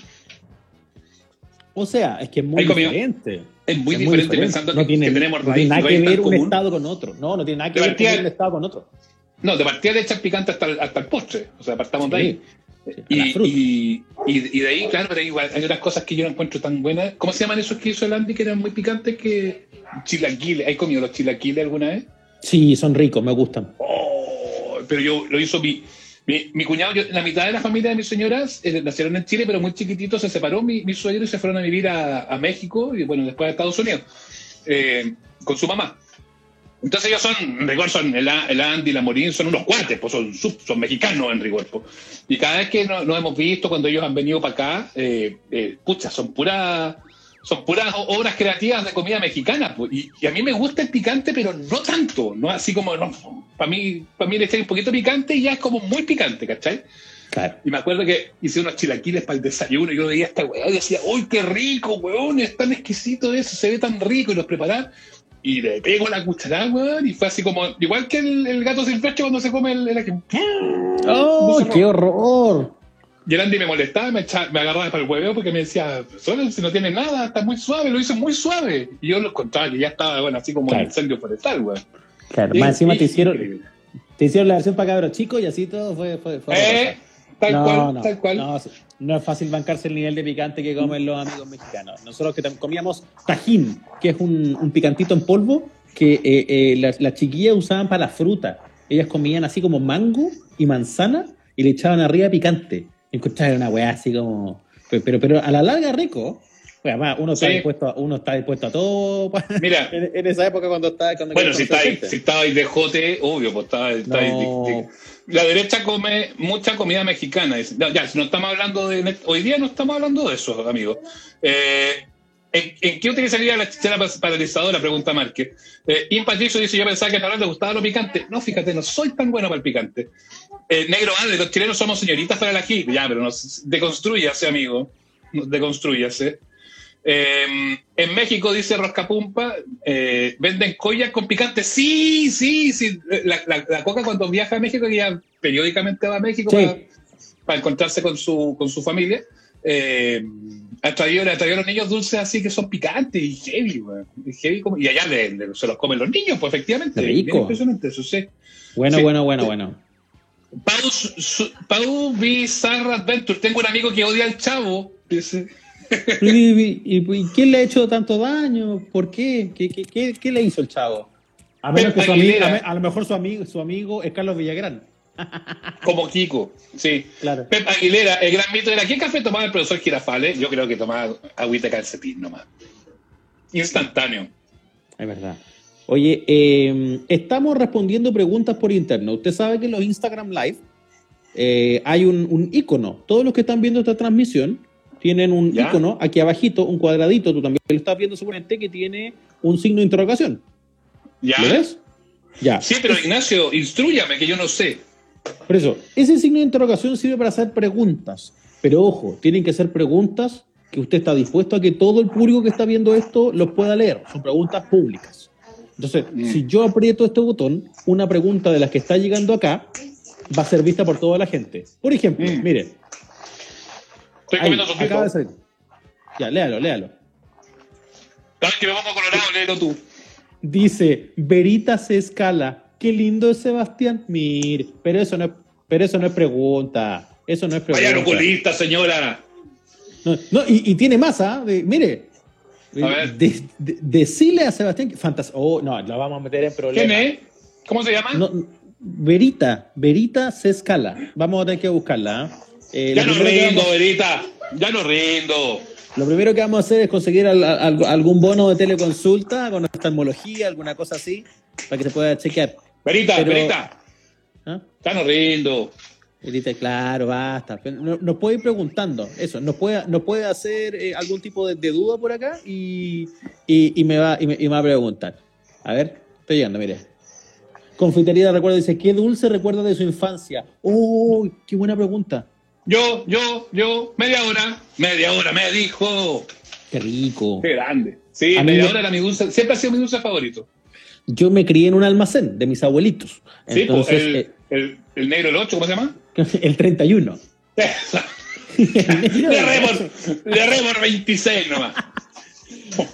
O sea, es que es muy diferente. Es muy Es diferente pensando no que, tiene, que tenemos no tiene raíz, nada que raíz ver un común. estado con otro. No, no tiene nada que De ver partida- un estado con otro. No, de partida le echas picante hasta el, hasta el postre. O sea, partamos de ahí. sí, Y, y, y- y de ahí, claro, pero igual hay otras cosas que yo no encuentro tan buenas. ¿Cómo se llaman esos que hizo el Andy que eran muy picantes? que Chilaquiles. ¿Has comido los chilaquiles alguna vez? Sí, son ricos, me gustan. Oh, pero yo lo hizo mi, mi, cuñado. yo- la mitad de la familia de mis señoras eh, nacieron en Chile, pero muy chiquititos se separó mi, mi suegro y se fueron a vivir a, a México y bueno, después a Estados Unidos eh, con su mamá. Entonces ellos son, en rigor, son el, el Andy, la Morín, son unos cuates, pues son, son mexicanos en rigor. pues. Y cada vez que nos, hemos visto, cuando ellos han venido para acá, eh, pucha, son puras son puras obras creativas de comida mexicana. pues, Y, y a mí me gusta el picante, pero no tanto. No así como. para mí, para mí le echáis un poquito picante y ya es como muy picante, ¿cachai? Claro. Y me acuerdo que hice unos chilaquiles para el desayuno y yo veía esta weá y decía, ¡Uy, qué rico, weón! Es tan exquisito eso, se ve tan rico y los preparar. Y le pego la cucharada, weón, y fue así como, igual que el, el gato silvestre cuando se come el, el. ¡Oh, qué horror! Y el Andy me molestaba, me, echaba- me agarraba para el hueveo porque me decía, solo si no tiene nada, está muy suave, lo hizo muy suave. Y yo lo encontraba que ya estaba, bueno, así como Claro. un incendio forestal, weón. Claro, más encima te hicieron, te hicieron la versión para cabros chicos y así todo fue. fue, fue Eh, tal no, cual, no, tal cual. No, no es fácil bancarse el nivel de picante que comen los amigos mexicanos. Nosotros que comíamos tajín, que es un, un picantito en polvo que eh, eh, las, las chiquillas usaban para la fruta. Ellas comían así como mango y manzana y le echaban arriba picante. Encontraban una weá así como. Pero, pero, pero a la larga rico. Pues además, uno está, dispuesto a, uno está dispuesto a todo Mira, [LAUGHS] en, en esa época cuando estaba. Cuando bueno, si gente. si estabais de jote, obvio, pues estabais- estabais No. de- de- La derecha come mucha comida mexicana. No, ya, si no estamos hablando de. Hoy día no estamos hablando de eso, amigos. Eh, ¿en, en qué utilizaría la chichera pa- paralizadora? Pregunta Márquez. Eh, Patricio dice: Yo pensaba que a Nora le gustaba lo picante. No, fíjate, no soy tan bueno para el picante. Eh, Negro Ale, los chilenos somos señoritas para el ají. Ya, pero nos deconstruyase, amigo. Deconstruyase. Eh, en México, dice Roscapumpa, eh, venden collas con picante. Sí, sí, sí. La, la- la coca cuando viaja a México, ya periódicamente va a México Sí. para, para encontrarse con su, con su familia, eh, ha traído, le ha traído a los niños dulces así que son picantes y heavy, heavy como- y allá le- le- se los comen los niños, pues efectivamente. Rico. Bien impresionante, eso sí. Bueno, Sí. bueno, bueno, bueno. Pau, Su- Pau Bizarre Adventure. Tengo un amigo que odia al chavo. Dice. ¿Y, [LAUGHS] y- y- y quién le ha hecho tanto daño? ¿Por qué? ¿Qué, qué, qué- qué le hizo el chavo? A, menos que su amigo, a, me- a lo mejor su amigo, su amigo es Carlos Villagrán. [LAUGHS] Como Kiko, sí. Claro. Pep Aguilera, el gran mito era ¿qué café tomaba el profesor Girafales? Yo creo que tomaba agüita de calcetín nomás. Instantáneo. Es verdad. Oye, eh, estamos respondiendo preguntas por interno. Usted sabe que en los Instagram Live eh, hay un, un icono. Todos los que están viendo esta transmisión tienen un ¿Ya? icono aquí abajito, un cuadradito. Tú también lo estás viendo seguramente que tiene un signo de interrogación. ¿Ya? ¿Lo ves? Ya. Sí, pero Ignacio, instruyame, que yo no sé. Por eso, ese signo de interrogación sirve para hacer preguntas. Pero ojo, tienen que ser preguntas que usted está dispuesto a que todo el público que está viendo esto los pueda leer. Son preguntas públicas. Entonces, Mm. si yo aprieto este botón, una pregunta de las que está llegando acá va a ser vista por toda la gente. Por ejemplo, Mm. mire, Estoy ahí, comiendo acaba de salir. Ya, léalo, léalo. Vez que me vamos a Colorado, léelo tú. Dice, Verita se escala. Qué lindo es Sebastián. Mire, pero eso no es, pero eso no es pregunta. Eso no es pregunta. Vaya oculista, señora. No, no, y, y tiene ¿ah? De- mire. A ver. De- de- decile a Sebastián que fantas oh, no, la vamos a meter en problemas. ¿Quién es? ¿Cómo se llama? No, Verita, Verita se escala. Vamos a tener que buscarla. ¿ah? Eh, ya no rindo, vamos, Verita. Ya no rindo. lo primero que vamos a hacer es conseguir al- al- algún bono de teleconsulta con oftalmología, alguna cosa así, para que se pueda chequear. Verita, Pero- Verita. ¿ah? Ya no rindo. Verita, claro, basta. No- Nos puede ir preguntando eso, nos puede, nos puede hacer eh, algún tipo de, de duda por acá y, y- y me va, y, me, y me va a preguntar. A ver, estoy llegando, mire. Confitería de recuerdo dice, ¿qué dulce recuerda de su infancia? ¡Uy, qué buena pregunta! Yo, yo, yo, media hora. Media hora, me dijo. ¡Qué rico! Qué grande. Sí, A media me- hora era mi dulce. Siempre ha sido mi dulce favorito. Yo me crié en un almacén de mis abuelitos. Sí, pues, el, eh, el, el negro el 8, ¿cómo se llama? [LAUGHS] el 31. [LAUGHS] le remor, le remor 26 nomás.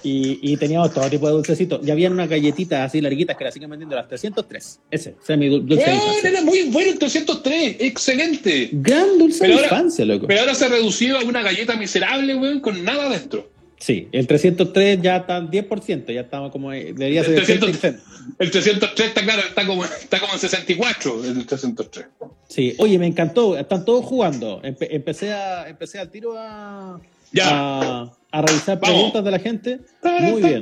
y, y teníamos todo tipo de dulcecitos. Y habían unas galletitas así larguitas que las siguen vendiendo las 303. Ese, ese es mi dul- dulce infancia. era muy bueno el 303, excelente. Gran dulce Pero de ahora- infancia, loco. Pero ahora se ha reducido a una galleta miserable, weón, con nada dentro. Sí, el 303 ya está en 10%, ya estamos como. eh, Debería ser El el 300. 100%. El 303 está claro, está como, está como en 64, el 303. Sí, oye, me encantó, están todos jugando. Empe- empecé, a, empecé al tiro a, Ya. a, a revisar Vamos. preguntas de la gente. Muy bien.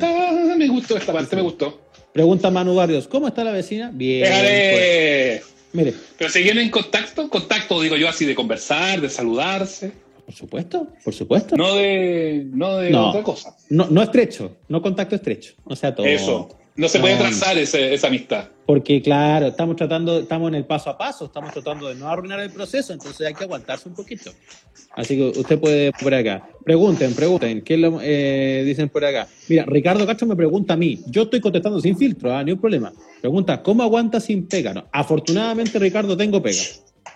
Me gustó esta parte, me gustó. Pregunta Manu Barrios, ¿cómo está la vecina? Bien. pues. Mire, Pero seguían en contacto, contacto digo yo así de conversar, de saludarse. Por supuesto, por supuesto. No de, no de No. otra cosa. No, no estrecho, no contacto estrecho. O sea, todo. Eso. No se puede trazar ese- esa amistad. Porque, claro, estamos tratando, estamos en el paso a paso, estamos tratando de no arruinar el proceso, entonces hay que aguantarse un poquito. Así que usted puede por acá. Pregunten, pregunten. ¿Qué lo, eh, dicen por acá? Mira, Ricardo Castro me pregunta a mí. Yo estoy contestando sin filtro, ah, ni un problema. Pregunta, ¿cómo aguanta sin pega? No, afortunadamente, Ricardo, tengo pega.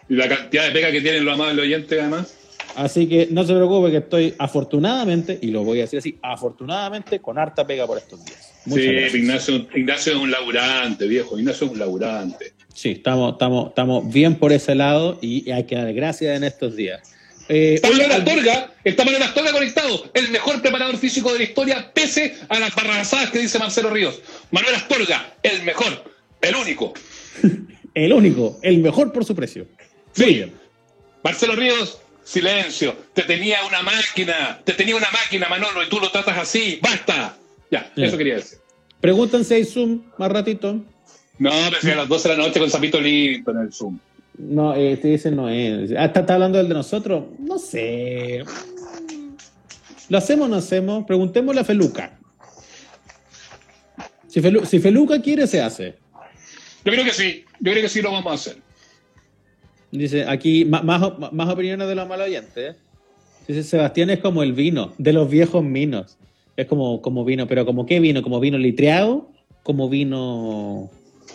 Y la cantidad de pega que tienen los amables oyentes, además. Así que no se preocupe que estoy afortunadamente, y lo voy a decir así, afortunadamente con harta pega por estos días. Muchas sí, gracias. Ignacio, Ignacio es un laburante, viejo. Ignacio es un laburante. Sí, estamos, estamos, estamos bien por ese lado y hay que dar gracias en estos días. Eh, Astorga, está Manuel Astorga conectado, el mejor preparador físico de la historia, pese a las barrazadas que dice Marcelo Ríos. Manuel Astorga, el mejor, el único. [LAUGHS] el único, el mejor por su precio. Sí. Marcelo Ríos, silencio. Te tenía una máquina, te tenía una máquina, Manolo, y tú lo tratas así. ¡Basta! Ya, eso quería decir. Pregúntense si hay Zoom más ratito. No, pero a las 12 de la noche con Zapito listo en el Zoom. No, eh, te dicen no es. Ah, ¿está, está hablando del de nosotros? No sé. ¿Lo hacemos o no hacemos? Preguntémosle a Feluca. Si, Felu- si Feluca quiere, se hace. Yo creo que sí, yo creo que sí lo vamos a hacer. Dice aquí, más, más, opiniones de los mal oyentes. Dice Sebastián es como el vino, de los viejos minos. Es como, como vino, pero como qué vino, como vino litreado, como vino,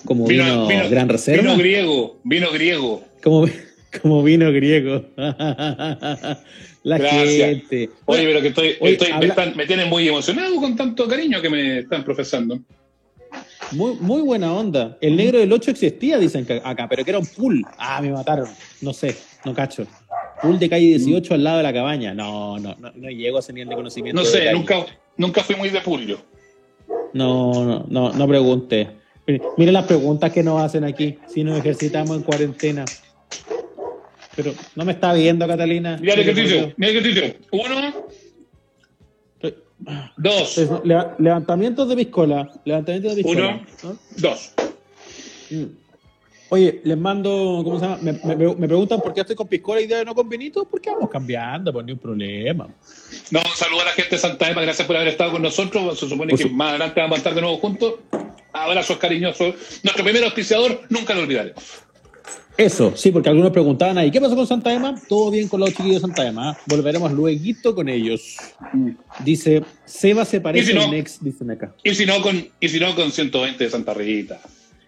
como vino, gran reserva, Vino griego, vino griego. como, como vino griego. [LAUGHS] La Gracias. gente. Oye, pero que estoy, Oye, estoy- me, están- me tienen muy emocionado con tanto cariño que me están profesando. Muy, muy buena onda. El negro del 8 existía, dicen que acá, pero que era un pool. Ah, me mataron. No sé, no cacho. Pool de calle 18 al lado de la cabaña. No, no, no, no llego a ese nivel de conocimiento. No sé, nunca, nunca fui muy de pulio. No, no, no, no pregunte. Mire las preguntas que nos hacen aquí, si nos ejercitamos en cuarentena. Pero no me está viendo, Catalina. Mira el Mire, ejercicio, mira el ejercicio. Uno, por dos. Le- levantamientos de piscola. Levantamientos de piscola. Uno. ¿no? dos. Mm. Oye, les mando, ¿cómo se llama? Me, me- me preguntan por qué estoy con piscola y de no con vinito. ¿Por qué vamos cambiando? Pues ni un problema. No, saludo a la gente de Santa Ema, gracias por haber estado con nosotros. Se supone que más adelante vamos a estar de nuevo juntos. Abrazos cariñosos. Nuestro primer auspiciador, nunca lo olvidaré. Eso, sí, porque algunos preguntaban ahí, ¿qué pasó con Santa Ema? Todo bien con los chiquillos de Santa Ema. ¿eh? Volveremos luego con ellos. Dice, Seba se ¿Y parece si no? a un ex, dicen acá. Y si no, con, y si no, con 120 de Santa Rita.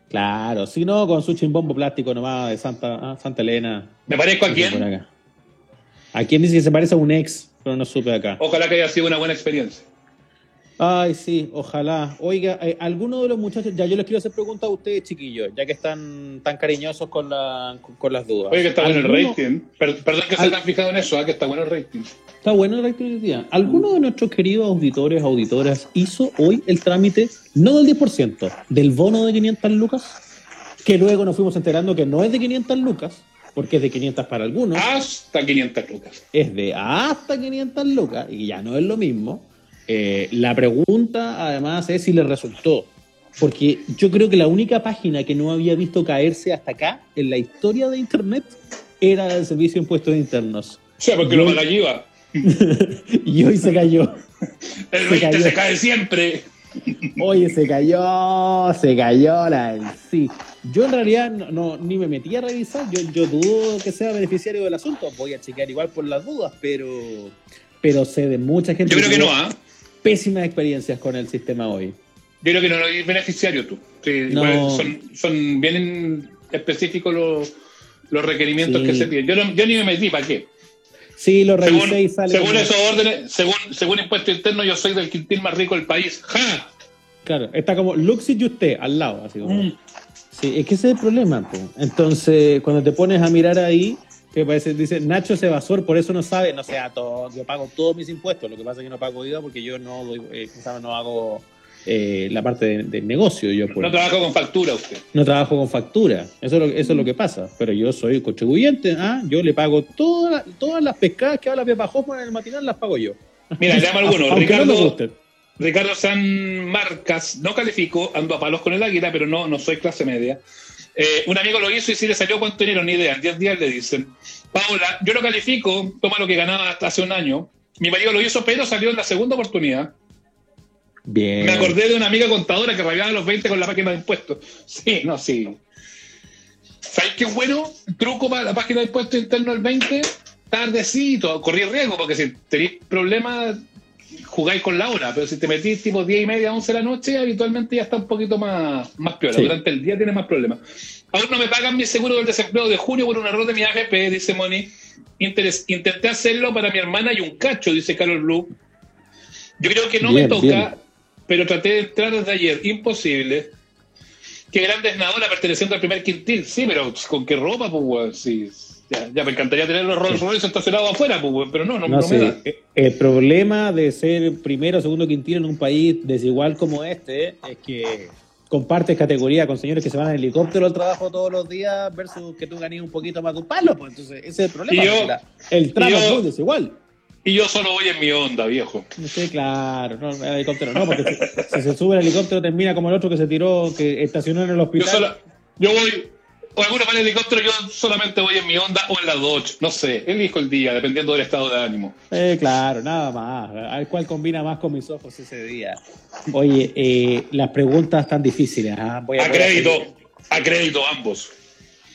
Claro, si no, con su chimbombo plástico nomás de Santa, ah, Santa Elena. ¿Me parezco a quién? acá. ¿A quién dice que se parece a un ex? Pero no supe acá. Ojalá que haya sido una buena experiencia. Ay, sí, ojalá. Oiga, eh, alguno de los muchachos, ya yo les quiero hacer preguntas a ustedes, chiquillos, ya que están tan cariñosos con, la, con, con las dudas. Oye, que está bueno el ¿Alguno- rating. Per- perdón que se han fijado en eso, ah, que está bueno el rating. Está bueno el rating hoy día. ¿Alguno de nuestros queridos auditores, auditoras, hizo hoy el trámite, no del 10%, del bono de 500 lucas? Que luego nos fuimos enterando que no es de 500 lucas, porque es de 500 para algunos, Hasta 500 lucas. es de hasta 500 lucas, y ya no es lo mismo. Eh, la pregunta, además, es si le resultó. Porque yo creo que la única página que no había visto caerse hasta acá en la historia de Internet era el Servicio de Impuestos Internos. O sea, porque Yo- lo mala lleva. [LAUGHS] Y hoy se cayó. El Se 20 cayó. se cae siempre. Oye, se cayó, se cayó la sí. Yo en realidad no, no- ni me metí a revisar, yo, yo dudo que sea beneficiario del asunto, voy a chequear igual por las dudas, pero, pero sé de mucha gente Yo creo que no, ¿ah? Pésimas experiencias con el sistema hoy. Yo creo que no, no es beneficiario tú. Sí, No. son, son bien específicos los, los requerimientos Sí. que se piden. Yo, no- yo ni me metí, ¿para qué? Sí, lo Según, revisé y sale. según esos órdenes, según, según impuesto interno, yo soy del quintil más rico del país. ¡Ja! Claro, está como Luxi y usted al lado, así como. Mm. Sí, es que ese es el problema. po. Entonces, cuando te pones a mirar ahí, que parece, dice Nacho es evasor, por eso no sabe, no sea todo, yo pago todos mis impuestos. Lo que pasa es que no pago IVA porque yo no doy, eh, no hago eh, la parte de- del negocio. Yo pues. No trabajo con factura usted. no trabajo con factura. Eso es lo, eso es lo que pasa. Pero yo soy contribuyente. ¿ah? Yo le pago todas todas las pescadas que habla Pepa Hoffman en el matinal, las pago yo. Mira, llama alguno. [LAUGHS] Aunque no Ricardo. Ricardo San Marcas, no califico, ando a palos con el águila, pero no, no soy clase media. Eh, un amigo lo hizo y si le salió cuánto dinero, ni idea. En 10 días le dicen. Paola, yo lo califico, toma lo que ganaba hasta hace un año. Mi marido lo hizo, pero salió en la segunda oportunidad. Bien. Me acordé de una amiga contadora que rabiaba los 20 con la página de impuestos. Sí, no, sí. ¿Sabes qué bueno? Truco para la página de impuestos interno del 20. Tardecito, corrí riesgo, porque si tenéis problemas, jugáis con la hora. Pero si te metís tipo 10 y media, 11 de la noche, habitualmente ya está un poquito más, más. Sí. Durante el día tiene más problemas. Aún no me pagan mi seguro del desempleo de junio por un error de mi AFP, dice Moni. Interes- intenté hacerlo para mi hermana y un cacho, dice Carol Blue. Yo creo que no Bien, me toca, bien. pero traté de entrar desde ayer. Imposible. Qué grande es Naola perteneciendo al primer quintil. Sí, pero ¿con qué ropa, pues, weón? Sí. Ya, ya me encantaría tener los Rolls Royce estacionados afuera, pues, pero no, no, No no sé, me da. el problema de ser primero o segundo quintilo en un país desigual como este es que compartes categoría con señores que se van en helicóptero al trabajo todos los días versus que tú ganes un poquito más de un palo. Pues entonces, ese es el problema. Y yo- la- el tramo yo- es muy desigual. Y yo solo voy en mi onda, viejo. Sí, claro, no, el helicóptero no, porque si, si se sube el helicóptero termina como el otro que se tiró, que estacionó en el Yo, hospital. solo, yo voy, o algunos van en helicóptero, yo solamente voy en mi onda o en la Dodge. No sé, elijo el día, dependiendo del estado de ánimo. Eh, claro, nada más. Al cual combina más con mis ojos ese día. Oye, eh, las preguntas están difíciles. ¿ah? Voy, a, A crédito, a crédito ambos.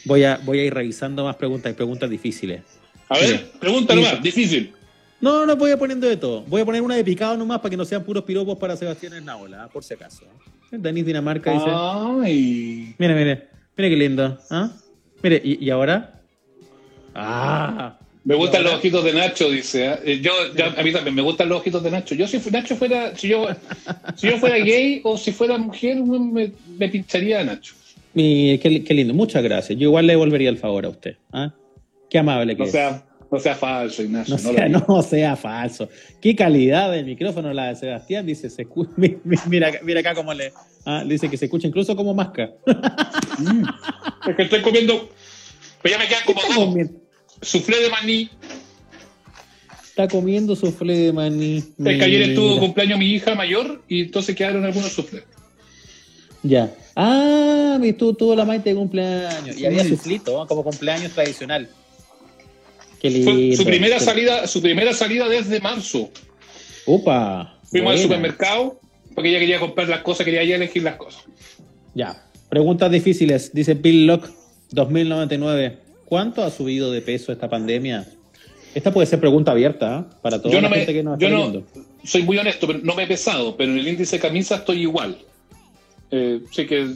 voy, a, voy a ir revisando más preguntas y preguntas difíciles. A ver, Sí. pregunta Sí. nomás, difícil. No, no voy a poniendo de todo. Voy a poner una de picado nomás para que no sean puros piropos para Sebastián Esnaola, ¿ah? por si acaso. Denis Dinamarca dice. Ay. Mire, mire, mire qué lindo. ¿ah? Mire, ¿y, y ahora? Ah, Me gustan ¿Y los ojitos de Nacho, dice. ¿eh? Eh, Yo, ya- a mí también me gustan los ojitos de Nacho. Yo si Nacho fuera, si yo, si yo fuera gay o si fuera mujer, me, me pincharía a Nacho. mi- qué, qué lindo. Muchas gracias. Yo igual le devolvería el favor a usted. ¿ah? Qué amable que No es. sea, no sea falso, Ignacio. No sea, diga. no sea falso. Qué calidad del micrófono la de Sebastián. Dice, se [LAUGHS] mira, mira acá cómo le. Ah, dice que se escucha incluso como masca. Es que estoy comiendo. Pues ya me quedan como dos. comiendo, Suflé de maní. está comiendo soufflé de maní. Es que ayer estuvo cumpleaños mi hija mayor y entonces quedaron algunos suflés. Ya. Ah, mi tú tuvo la maite de cumpleaños. Y había Mm. suflito, ¿no? como cumpleaños tradicional. Qué Fue lindo. su primera salida, su primera salida desde marzo. Upa. Fuimos al supermercado porque ella quería comprar las cosas, quería ella elegir las cosas. Ya. Preguntas difíciles. Dice Bill Lock 2099. ¿Cuánto ha subido de peso esta pandemia? Esta puede ser pregunta abierta ¿ah? para toda Yo la no me, gente que nos yo está no, viendo. soy muy honesto, pero no me he pesado, pero en el índice de camisa estoy igual. Eh, sé que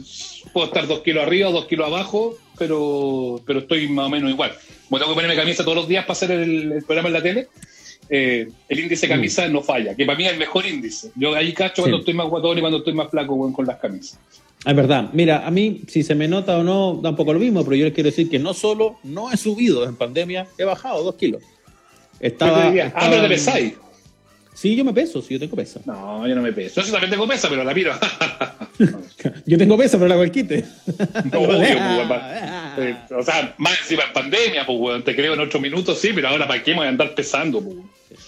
puedo estar dos kilos arriba, dos kilos abajo, pero, pero estoy más o menos igual. Como tengo que ponerme camisa todos los días para hacer el, el programa en la tele, eh, el índice de camisa no falla, que para mí es el mejor índice. Yo ahí cacho cuando estoy más guatón y cuando estoy más flaco weón, con las camisas. Es verdad. Mira, a mí, si se me nota o no, da un poco lo mismo, pero yo les quiero decir que no solo no he subido en pandemia, he bajado dos kilos. Estaba, diría, estaba- ah, pero te pesáis. Sí, yo me peso, sí, yo tengo peso. No, yo no me peso. Yo también tengo pesa, pero la miro. [LAUGHS] Yo tengo peso, pero la el quite. [LAUGHS] No, obvio, pues, [LAUGHS] eh, o sea, más encima en pandemia, pues, weón, te creo en ocho minutos, sí, pero ahora ¿para qué me voy a andar pesando, pues?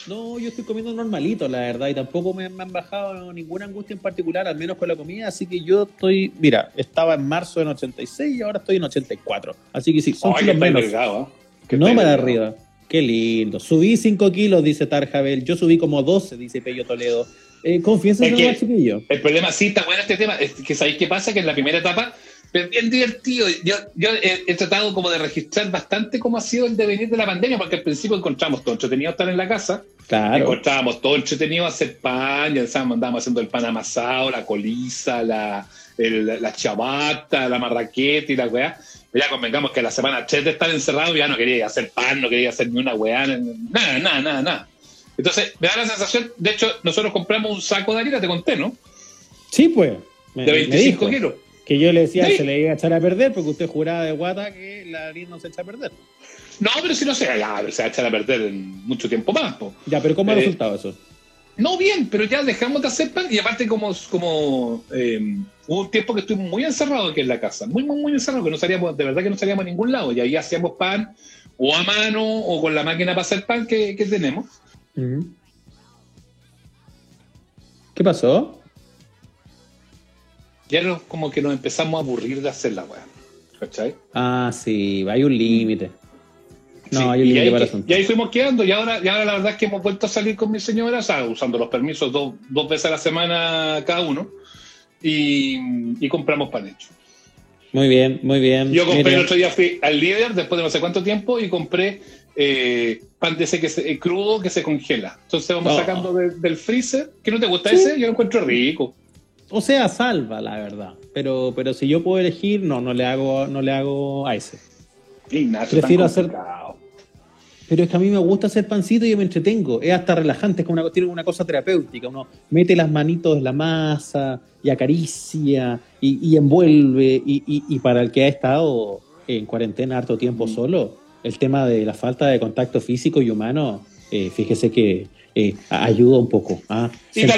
No, yo estoy comiendo normalito, la verdad, y tampoco me, me han bajado ninguna angustia en particular, al menos con la comida, así que yo estoy, mira, estaba en marzo en 86 y ahora estoy en 84, así que sí, son que kilos menos. delgado. Que No me da arriba. Qué lindo. Subí 5 kilos, dice Tarjabel. Yo subí como 12, dice Pello Toledo. Eh, confianza en el chiquillo. El problema, sí, está bueno este tema, es que sabéis qué pasa, que en la primera etapa es bien divertido. Yo, yo he, he tratado como de registrar bastante cómo ha sido el devenir de la pandemia, porque al principio encontramos todo entretenido estar en la casa, Claro. encontrábamos todo entretenido hacer pan, ya sabes, andábamos haciendo el pan amasado, la coliza, la, el- la chabata, la marraqueta y la weá. Pero ya convengamos que la semana 3 de estar encerrado ya no quería hacer pan, no quería hacer ni una weá, nada, nada, nada, nada. Entonces, me da la sensación, de hecho, nosotros compramos un saco de harina, te conté, ¿no? Sí, pues. Me- De me 25 dijo kilos. Que yo le decía, Sí. se le iba a echar a perder porque usted juraba de guata que la harina no se echa a perder. No, pero si no se, ya, se va a echar a perder en mucho tiempo más. po. Ya, pero ¿cómo ha Eh, resultado eso? No, bien, pero ya dejamos de hacer pan y aparte como, como eh, hubo un tiempo que estuve muy encerrado aquí en la casa, muy, muy, muy encerrado, que no salíamos, de verdad que no salíamos a ningún lado y ahí hacíamos pan o a mano o con la máquina para hacer pan que, que tenemos. ¿Qué pasó? Ya nos- como que nos empezamos a aburrir de hacer la weá. ¿Cachai? Ah, sí, hay un límite. No, Sí, hay un límite para eso. y ahí fuimos quedando y ahora, y ahora la verdad es que hemos vuelto a salir con mi señora, o sea, usando los permisos dos, dos veces a la semana cada uno y, y compramos pan hecho. Muy bien, muy bien. Yo compré Mira, el otro día, fui al líder después de no sé cuánto tiempo y compré eh, pan de ese que se, eh, crudo que se congela. Entonces vamos Oh. sacando de- del freezer. ¿Qué no te gusta Sí. ese? Yo lo encuentro rico. O sea, salva, la verdad. Pero, pero si yo puedo elegir, no, no le hago, no le hago a ese. Ignacio, Prefiero hacer-. Pero es que a mí me gusta hacer pancito y yo me entretengo. Es hasta relajante, es como una, tiene una cosa terapéutica. Uno mete las manitos en la masa y acaricia y, y envuelve. Y, y- y para el que ha estado en cuarentena harto tiempo Mm. solo, el tema de la falta de contacto físico y humano, eh, fíjese que eh, ayuda un poco. ¿ah? Zeta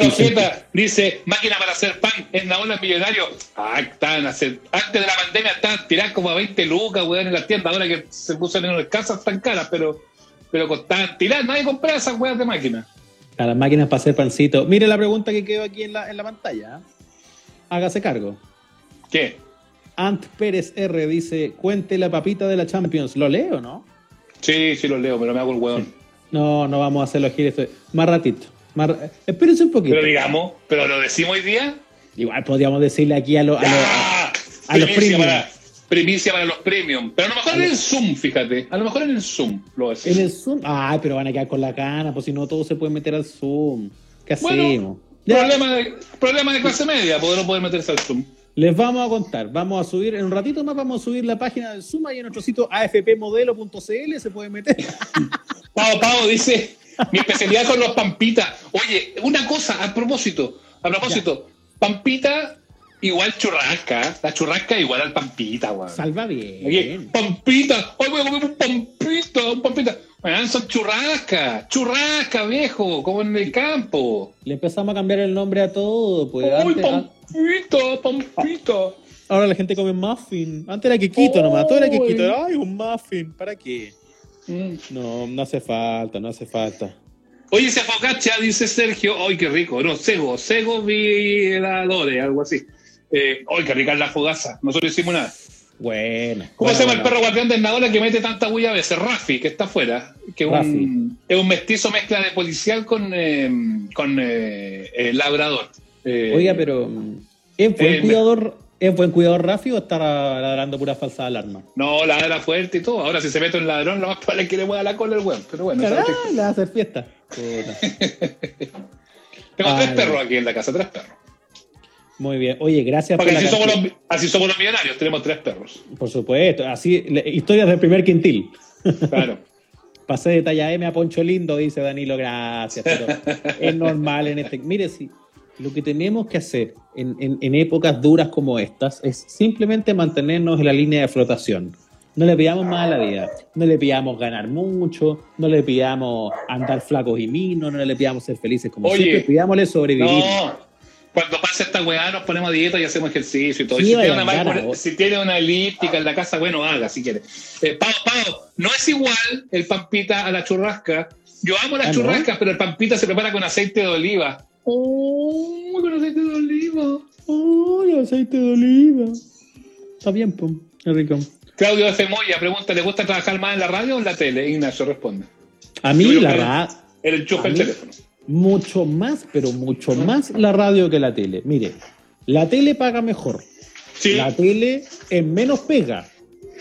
dice, máquina para hacer pan, en la ola millonario. Ah, hacer- antes de la pandemia estaban tiradas como a 20 lucas, weón, en las tiendas. Ahora que se puso en las casas tan caras, pero, pero costaban tirar. Nadie compraba esas weas de máquina. a las máquinas para hacer pancito. Mire la pregunta que quedó aquí en la, en la pantalla. ¿ah? Hágase cargo. ¿Qué? Ant Pérez R dice, cuente la papita de la Champions. ¿Lo leo, no? Sí, sí lo leo, pero me hago el weón. No, no vamos a hacerlo girar esto. Más ratito. Más Espérense un poquito. Pero digamos, pero lo decimos hoy día. Igual podríamos decirle aquí a los... a los- los premium. para, primicia para los premium. Pero a lo mejor en el Zoom, fíjate. A lo mejor en el Zoom lo decimos. en el Zoom. Ay, pero van a quedar con la cana, pues si no todos se pueden meter al Zoom. ¿Qué Bueno, hacemos? Problema de, problema de clase media, poder no poder meterse al Zoom. Les vamos a contar. Vamos a subir, en un ratito más vamos a subir la página del Zoom ahí en nuestro sitio afpmodelo.cl. Se puede meter. [LAUGHS] Pau Pau dice, mi especialidad son los pampitas. Oye, una cosa, a propósito, a propósito, pampita igual churrasca. ¿eh? La churrasca igual al pampita, weón. Salva bien. pampita, hoy voy a comer un pampita, un pampita. Weón, son churrasca, churrasca, viejo, como en el campo. Le empezamos a cambiar el nombre a todo. Pues ¡Ay, antes- ah, pampita, pampita! ahora la gente come muffin. Antes era quequito nomás. Todo era quequito. Ay, un muffin. ¿Para qué? Mm. No, no hace falta, no hace falta. Oye, ese focacha, dice Sergio. ¡Ay, qué rico! No, Sego, Sego Violadores, algo así. Eh, ¡Ay, qué rica es la fogaza! Nosotros hicimos una. Bueno. ¿Cómo bueno, se llama el perro guardián de Nadola que mete tanta bulla a veces? Rafi, que está afuera. Que es un, es un mestizo mezcla de policial con, eh, con eh, eh, labrador. Oiga, pero ¿es buen cuidador, ¿es buen cuidador Rafi o está ladrando pura falsa alarma? No, ladra fuerte y todo. Ahora, si se mete un ladrón, lo más probable es que le mueva la cola el weón. Pero bueno, historia. le va a hacer fiesta. [LAUGHS] Puta. tengo Ay. tres perros aquí en la casa, tres perros. Muy bien. Oye, gracias por Porque la así somos, los, así somos los millonarios, tenemos tres perros. Por supuesto. Así, historias del primer quintil. Claro. [LAUGHS] Pasé de talla M a Poncho Lindo, dice Danilo, gracias. Pero es normal en este. Mire, si lo que tenemos que hacer en, en- en épocas duras como estas es simplemente mantenernos en la línea de flotación. No le pidamos más a la vida, no le pidamos ganar mucho, no le pidamos andar flacos y minos, no le pidamos ser felices como Oye, siempre, pidámosle sobrevivir. No, cuando pase esta weá nos ponemos a dieta y hacemos ejercicio y todo. Y si, tiene una, vos. si tiene una elíptica en la casa, bueno, haga si quiere. Eh, Pau, Pau, no es igual el pampita a la churrasca. Yo amo las Ah, ¿no? churrascas, pero el pampita se prepara con aceite de oliva. ¡Oh, con aceite de oliva! ¡Ay, aceite de oliva! Está bien, pum, qué rico. Claudio F. Moya pregunta, ¿le gusta trabajar más en la radio o en la tele? Ignacio responde. A mí, Yo la verdad, Él enchufa el teléfono. Mucho más, pero mucho más la radio que la tele. Mire, la tele paga mejor. Sí, La tele es menos pega,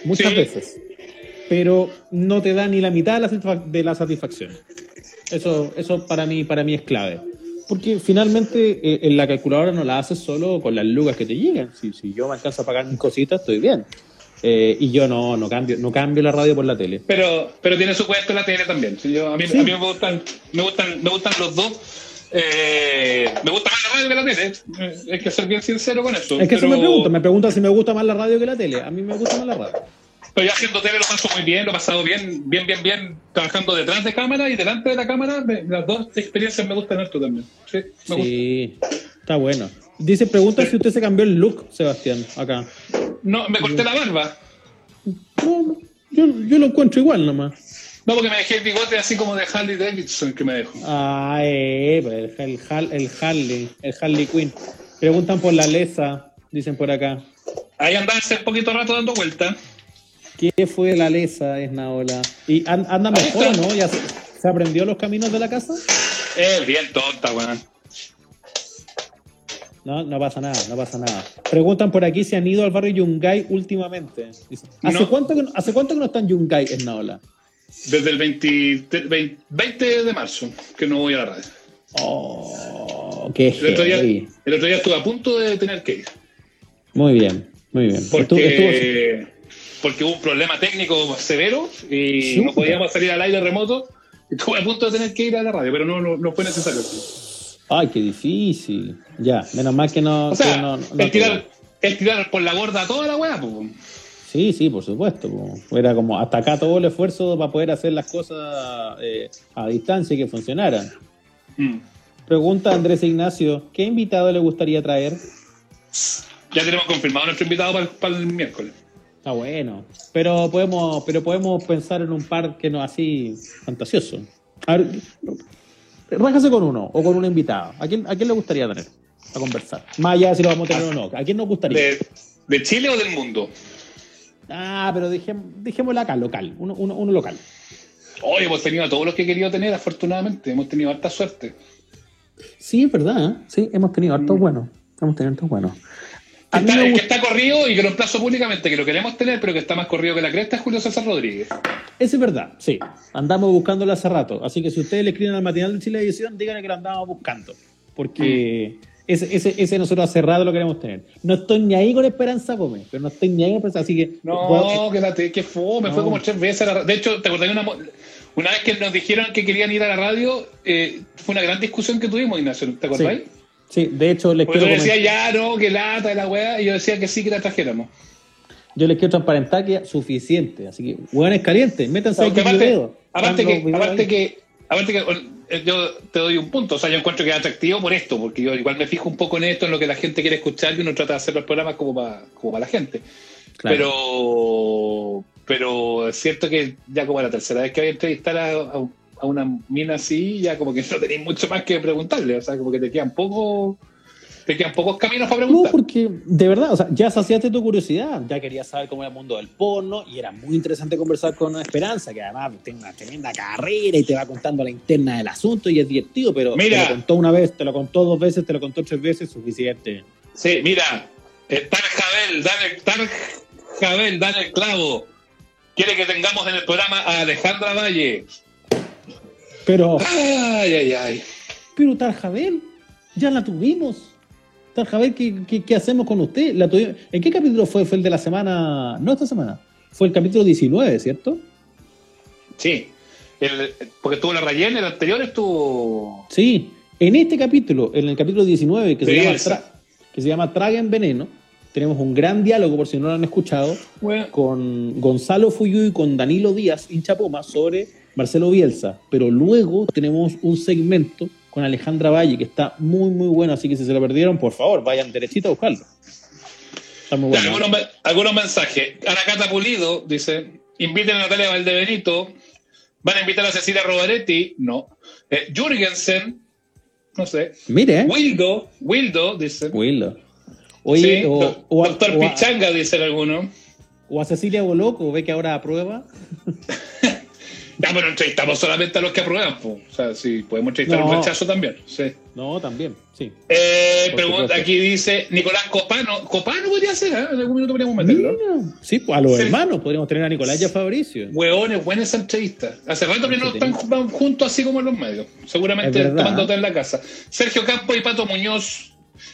muchas Sí. veces. Pero no te da ni la mitad de la, satisfac- de la satisfacción. Eso, eso para mí, para mí es clave. Porque finalmente eh, en la calculadora no la haces solo con las lucas que te llegan. Si, si yo me alcanzo a pagar mis cositas, estoy bien. Eh, y yo no, no cambio, no cambio la radio por la tele. pero, pero tiene su puesto la tele también. Yo- a, mí, Sí. a mí me gustan, me gustan, me gustan los dos. Eh, me gusta más la radio que la tele. Eh, Hay que ser bien sincero con eso. Es que eso me pregunta, me pregunta si me gusta más la radio que la tele. A mí me gusta más la radio. Pero yo haciendo tele lo paso muy bien, lo he pasado bien, bien, bien, bien, trabajando detrás de cámara y delante de la cámara. me- las dos experiencias me gustan esto también. Sí, me gusta. Está bueno. Dice, pregunta si usted se cambió el look, Sebastián, acá. No, me corté la barba. No, yo, yo lo encuentro igual nomás. No, porque me dejé el bigote así como de Harley Davidson que me dejó. Ah, eh, pues el, el, el Harley, el Harley Quinn. Preguntan por la Lesa, dicen por acá. ahí andaba hace poquito rato dando vueltas. ¿Qué fue la lesa, Esnaola? ¿Y an- anda mejor, no? ¿Ya se, se aprendió los caminos de la casa? Es bien tonta, weón. No, no pasa nada, no pasa nada. Preguntan por aquí si han ido al barrio Yungay últimamente. ¿Hace, No. cuánto, que no, ¿Hace cuánto que no está en Yungay, Esnaola? Desde el 20, 20 de marzo que no voy a la radio. Oh, qué El otro, día, el otro día estuve a punto de tener que ir. Muy bien, muy bien. Estuvo- estuvo- Porque, porque hubo un problema técnico severo y no podíamos salir al aire remoto. Estuve a punto de tener que ir a la radio, pero no, no, no fue necesario. Ay, qué difícil. Ya, menos mal que no. O sea, que no- no- es, tirar, tirar por la borda toda la weá, pues. Sí, sí, por supuesto. po. Era como hasta acá todo el esfuerzo para poder hacer las cosas eh, a distancia y que funcionaran. Mm. Pregunta Andrés Ignacio, ¿qué invitado le gustaría traer? Ya tenemos confirmado nuestro invitado para, el- para el miércoles. Está bueno. Pero podemos, pero podemos pensar en un par que no así fantasioso. A ver, rájase con uno o con una invitada. ¿A quién, ¿A quién le gustaría tener? A conversar. Más allá de si lo vamos a tener o no. ¿A quién nos gustaría? ¿De, de Chile o del mundo? Ah, pero dejémoslo dejémosla acá, local. Uno, uno, uno local. Hoy hemos tenido a todos los que he querido tener, afortunadamente. Hemos tenido harta suerte. Sí, es verdad. ¿eh? Sí, hemos tenido hartos buenos. Hemos tenido hartos buenos. A mí Está- me el que está corrido y que lo emplazo públicamente, que lo queremos tener, pero que está más corrido que la cresta, es Julio César Rodríguez. Ese es verdad, sí. Andamos buscándolo hace rato. Así que si ustedes le escriben al matinal de Chile Edición, díganle que lo andamos buscando. Porque ese, ese, ese nosotros hace rato lo queremos tener. No estoy ni ahí con Esperanza Gómez, pero no estoy ni ahí con Esperanza. Así que. No, bueno, que, la te- que fue, me fue No. como tres veces a la De hecho, ¿te acordás de una, vez que nos dijeron que querían ir a la radio? eh, fue una gran discusión que tuvimos, Ignacio, ¿te acordáis? sí, sí, de hecho, les Porque quiero, yo decía, ya, no, que lata de la weá, y yo decía que sí que la trajéramos. yo les quiero transparentar que suficiente. Así que, hueones calientes, métanse ahí que aparte, video. aparte, que, los videos aparte, que, aparte que yo te doy un punto, o sea, yo encuentro que es atractivo por esto, porque yo igual me fijo un poco en esto, en lo que la gente quiere escuchar, y uno trata de hacer los programas como para, como para la gente. Claro. Pero, pero es cierto que ya como la tercera vez que voy a entrevistar a, a- a una mina así, ya como que [LAUGHS] no tenéis mucho más que preguntarle, o sea, como que te quedan pocos, te quedan pocos caminos para No, preguntar. porque de verdad, o sea, ya saciaste tu curiosidad, ya querías saber cómo era el mundo del porno y era muy interesante conversar con Esperanza, que además tiene una tremenda carrera y te va contando la interna del asunto y es divertido, pero Mira. te lo contó una vez, te lo contó dos veces, te lo contó tres veces, suficiente. Sí, mira, eh, Tar Jabel, Daniel, Tar Jabel, Daniel Clavo, quiere que tengamos en el programa a Alejandra Valle. Pero, Ay, ay, ay. pero Tarjabel, ya la tuvimos. Tarjabel, ¿qué, qué, qué hacemos con usted? La ¿En qué capítulo fue? ¿Fue el de la semana? No esta semana. Fue el capítulo 19, ¿cierto? Sí, el- porque estuvo la Rayen, el anterior estuvo... Sí, en este capítulo, en el capítulo 19, que se, llama, que se llama Traguen Veneno, tenemos un gran diálogo, por si no lo han escuchado, Bueno, con Gonzalo Fuyú y con Danilo Díaz, hincha Puma, sobre Marcelo Bielsa. Pero luego tenemos un segmento con Alejandra Valle, que está muy, muy bueno, así que si se lo perdieron, por favor, vayan derechito a buscarlo. Está muy ya, bueno. algunos, algunos mensajes. Aracata Pulido dice, inviten a Natalia Valdebenito, van a invitar a Cecilia Robaretti, no. Eh, Jürgensen, no sé. Mire, ¿eh? Wildo, Wildo, dice. Wildo. Oye, Sí, o, do- o Doctor o Pichanga, dicen algunos. o a Cecilia Boloco, ve que ahora aprueba. [LAUGHS] Ya, pero entrevistamos solamente a los que aprueban. po. O sea, sí, podemos entrevistar No. un rechazo también. Sí. No, también, sí. Eh, pregunta, aquí dice Nicolás Copano. Copano podría ser, ¿eh? En algún minuto podríamos meterlo. Mira. Sí, pues a los Sí. hermanos podríamos tener a Nicolás y a Fabricio. Hueones, buena esa entrevista. Hace rato que no están ju- juntos así como en los medios. Seguramente tomándote en la casa. Sergio Campos y Pato Muñoz.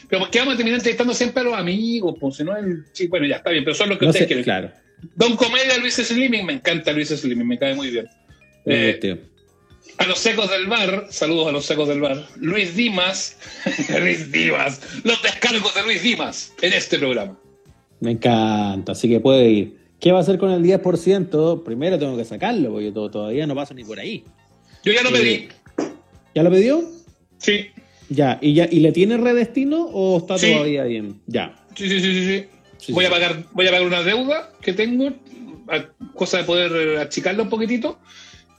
Pero ¿por qué vamos a terminar entrevistando siempre a los amigos? Pues si no el sí, bueno, ya está bien, pero son los que No ustedes sé, quieren. claro. Don Comedia, Luis Slimming, me encanta Luis Slimming, me cae muy bien. Muy Eh. A los secos del bar, saludos a los secos del bar. Luis Dimas, [LAUGHS] Luis Dimas, los descargos de Luis Dimas en este programa. Me encanta, así que puede ir. ¿Qué va a hacer con el 10%? Primero tengo que sacarlo, porque to- todavía no paso ni por ahí. Yo ya lo Eh, pedí. ¿Ya lo pidió? Sí, Ya. ¿Y, ya, ¿y le tiene redestino o está Sí. todavía bien? Ya. sí, sí, sí, sí, sí. Voy sí. a pagar, voy a pagar una deuda que tengo, cosa de poder eh, achicarla un poquitito,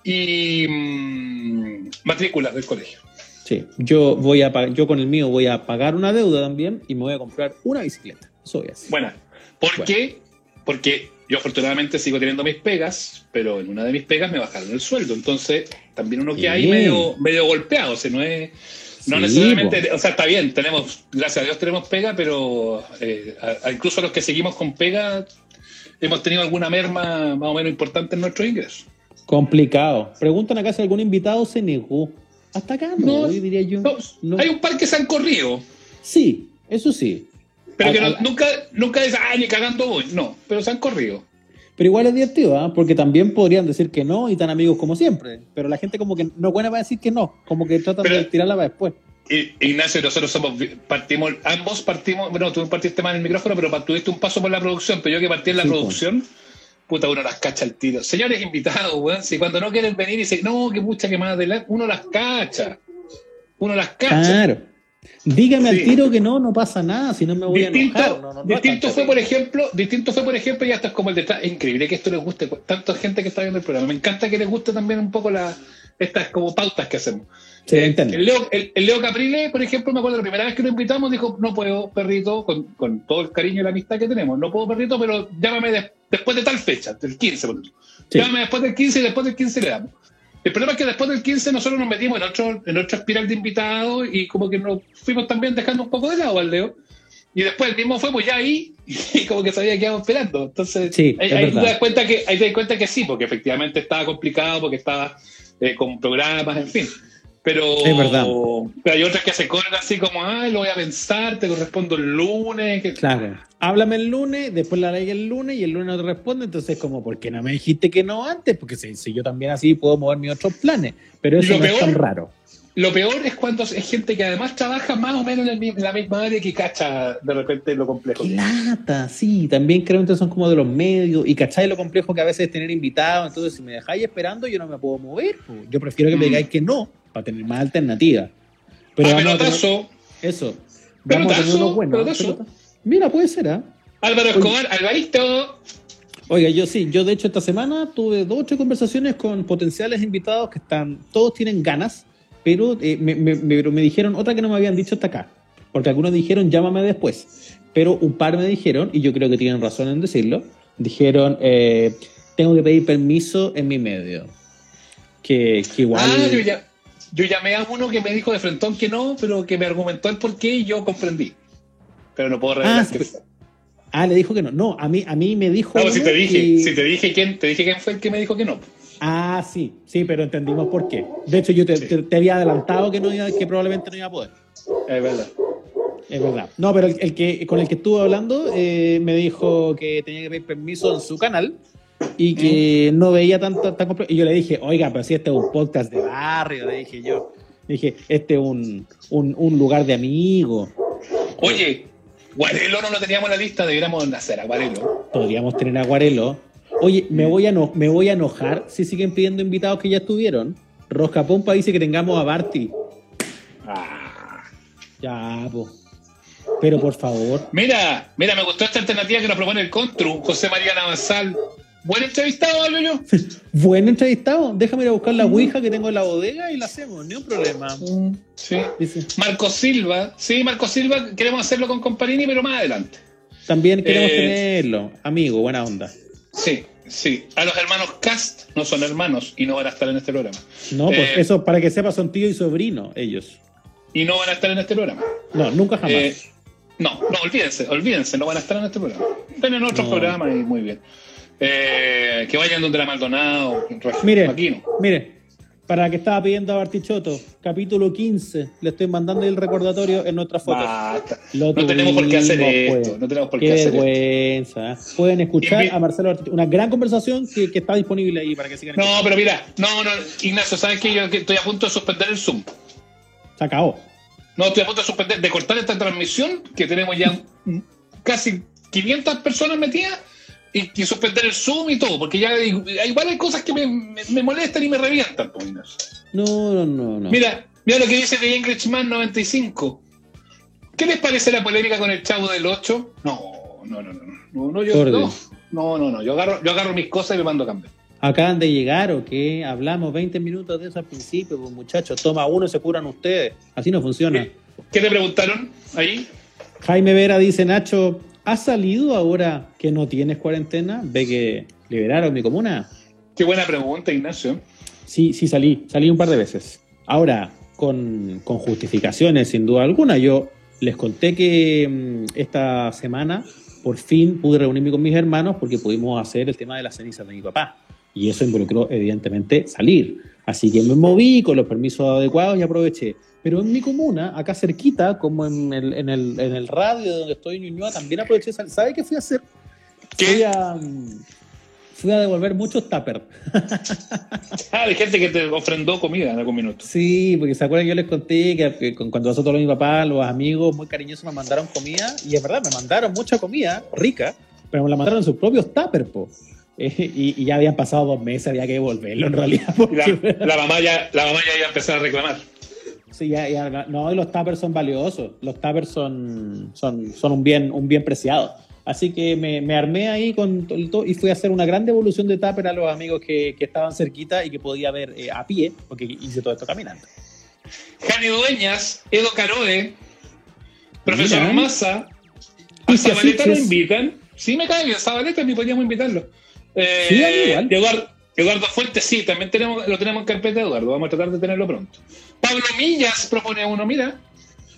y mm, matrícula del colegio. Sí. Yo, voy a yo con el mío voy a pagar una deuda también y me voy a comprar una bicicleta. Eso voy a hacer. Buena. ¿Por qué? Porque yo afortunadamente sigo teniendo mis pegas, pero en una de mis pegas me bajaron el sueldo. Entonces, también uno que hay medio, medio golpeado. O sea, no es. No necesariamente, o sea, está bien, tenemos, gracias a Dios tenemos pega, pero eh, incluso los que seguimos con pega hemos tenido alguna merma más o menos importante en nuestros ingresos. Complicado. Preguntan acá si algún invitado se negó. Hasta acá no, diría yo. Hay un par que se han corrido. Sí, eso sí. Pero que nunca, nunca es, ay, ni cagando voy. No, pero se han corrido. Pero igual es divertido, ¿ah? porque también podrían decir que no y tan amigos como siempre. Pero la gente como que no buena para decir que no, como que tratan de tirarla para después. Ignacio, nosotros somos, partimos, ambos partimos, bueno, tú partiste mal en el micrófono, pero tuviste un paso por la producción, pero yo que partí en la producción, puta, uno las cacha al tiro. Señores invitados, weón, si cuando no quieren venir y dicen, no, que mucha que más adelante, uno las cacha. Uno las cacha. Claro. Dígame al tiro que no, no pasa nada, si no me voy a enojar. distinto fue, por ejemplo, distinto fue, por ejemplo, y hasta es como el detrás. Es increíble que esto les guste. Tanta gente que está viendo el programa. Me encanta que les guste también un poco la, estas como pautas que hacemos. El, Leo, el, Leo, Caprile, por ejemplo, me acuerdo la primera vez que lo invitamos, dijo, no puedo, perrito, con, con todo el cariño y la amistad que tenemos, no puedo, perrito, pero llámame después de tal fecha, del 15, por Llámame después del 15 y después del 15 le damos. El problema es que después del 15 nosotros nos metimos en otro, en otra espiral de invitados y como que nos fuimos también dejando un poco de lado al Leo. Y después el mismo fue pues ya ahí [LAUGHS] y como que sabía que íbamos esperando. Entonces, ahí, te das cuenta que, ahí te das cuenta que sí, porque efectivamente estaba complicado, porque estaba eh, con programas, en fin. Pero, es verdad. pero hay otras que se corren así como, ah, lo voy a pensar, te correspondo el lunes. Claro. Háblame el lunes, después la ley el lunes y el lunes no te responde. Entonces, como, ¿por qué no me dijiste que no antes? Porque si, yo también así puedo mover mis otros planes. Pero eso no es tan raro. Lo peor es cuando es gente que además trabaja más o menos en, la misma área que cacha de repente lo complejo. Qué lata, sí. También creo que son como de los medios y cacháis lo complejo que a veces es tener invitados. Entonces, si me dejáis esperando, yo no me puedo mover. Yo prefiero que me mm. digáis que no para tener más alternativas. Pero ah, pelotazo. eso. Vamos a tener uno bueno. Mira, puede ser, ¿ah? Álvaro Escobar, Alvarito. Oiga, yo sí, yo de hecho esta semana tuve dos o tres conversaciones con potenciales invitados que están, todos tienen ganas, pero, eh, me, me, me, dijeron otra que no me habían dicho hasta acá, porque algunos dijeron llámame después, pero un par me dijeron, y yo creo que tienen razón en decirlo, dijeron eh, tengo que pedir permiso en mi medio. Que, que igual... Ah, yo ya, yo llamé a uno que me dijo de frentón que no, pero que me argumentó el por qué y yo comprendí. Pero no puedo revelar. Ah, ah, le dijo que no. No, a mí, a mí me dijo. No, si te dije, si te dije quién, te dije quién fue el que me dijo que no. Ah, sí, sí, pero entendimos por qué. De hecho, yo te, había adelantado que no iba, que probablemente no iba a poder. Es verdad. Es verdad. No, pero el, que con el que estuve hablando eh, me dijo que tenía que pedir permiso en su canal y que no veía tanto tan Y yo le dije, oiga, pero si este es un podcast de barrio, le dije yo. dije, este es un, un, lugar de amigos. Oye, Guarelo no lo teníamos en la lista, deberíamos hacer a Guarelo. Podríamos tener a Guarelo. Oye, me voy, a no, me voy a enojar si siguen pidiendo invitados que ya estuvieron. Rosca Pompa dice que tengamos a Barty. Ah. Ya, pues. Pero por favor. Mira, mira, me gustó esta alternativa que nos propone el Contru, José María Navasal. Buen entrevistado, hablo yo. Buen entrevistado. Déjame ir a buscar la Ouija que tengo en la bodega y la hacemos, ni un problema. Sí. Marco Silva. Sí, Marco Silva, queremos hacerlo con Comparini, pero más adelante. También queremos eh, tenerlo. Amigo, buena onda. Sí, sí. A los hermanos Cast no son hermanos y no van a estar en este programa. No, pues eh, eso, para que sepa, son tío y sobrino ellos. Y no van a estar en este programa. No, nunca jamás. Eh, no, no, olvídense, olvídense, no van a estar en este programa. Tienen otros programas y muy bien. Eh, que vayan donde la Maldonado, mire, mire, para que estaba pidiendo a Bartichotto, capítulo 15, le estoy mandando el recordatorio en nuestra foto. no tenemos por qué hacer pues. esto, no tenemos por qué, hacer vergüenza. ¿eh? Pueden escuchar a Marcelo Bartichotto, una gran conversación que, está disponible ahí para que sigan. No, pero mira, no, no, Ignacio, ¿sabes que yo estoy a punto de suspender el Zoom? Se acabó. No, estoy a punto de suspender, de cortar esta transmisión, que tenemos ya casi 500 personas metidas y, suspender el Zoom y todo, porque ya igual hay cosas que me, molestan y me revientan. Pues, no, no, no, no. Mira, mira lo que dice de Ingridman 95. ¿Qué les parece la polémica con el chavo del 8? No, no, no, no. No, no, yo, no, no, no, no, Yo agarro, yo agarro mis cosas y me mando a cambiar. ¿Acaban de llegar o qué? Hablamos 20 minutos de eso al principio, pues muchachos. Toma uno y se curan ustedes. Así no funciona. ¿Qué, ¿Qué te preguntaron ahí? Jaime Vera dice, Nacho, ¿has salido ahora que no tienes cuarentena? ¿Ve que liberaron mi comuna? Qué buena pregunta, Ignacio. Sí, sí salí, salí un par de veces. Ahora, con, con justificaciones, sin duda alguna. Yo les conté que mm, esta semana por fin pude reunirme con mis hermanos porque pudimos hacer el tema de las cenizas de mi papá. Y eso involucró, evidentemente, salir. Así que me moví con los permisos adecuados y aproveché. Pero en mi comuna, acá cerquita, como en el, en el, en el radio de donde estoy en Ñuñoa, también aproveché. ¿Sabe qué fui a hacer? ¿Qué? Fui a, fui a devolver muchos tuppers. [LAUGHS] Ah, hay gente que te ofrendó comida en algún minuto. Sí, porque se acuerdan que yo les conté que, cuando nosotros mi papá, los amigos muy cariñosos me mandaron comida, y es verdad, me mandaron mucha comida rica, pero me la mandaron en sus propios tuppers, po. Eh, y, y ya habían pasado dos meses, había que devolverlo en realidad. [LAUGHS] Porque, La, la mamá ya, la mamá ya iba a empezar a reclamar. Sí, ya, ya- no, y los tuppers son valiosos, los tuppers son, son, son un, bien, un bien preciado. Así que me, me armé ahí con to- todo y fui a hacer una gran devolución de tupper a los amigos que, que estaban cerquita y que podía ver eh, a pie, porque hice todo esto caminando. Jani Dueñas, Edo Caroe, Profesor Mira. Massa, a así lo invitan. Sí, me cae bien, Zabaleta ni podríamos invitarlo. Eh, Sí, igual. Eduardo, Eduardo Fuentes, sí, también tenemos, lo tenemos en carpeta, Eduardo. Vamos a tratar de tenerlo pronto. Pablo Millas propone uno, mira.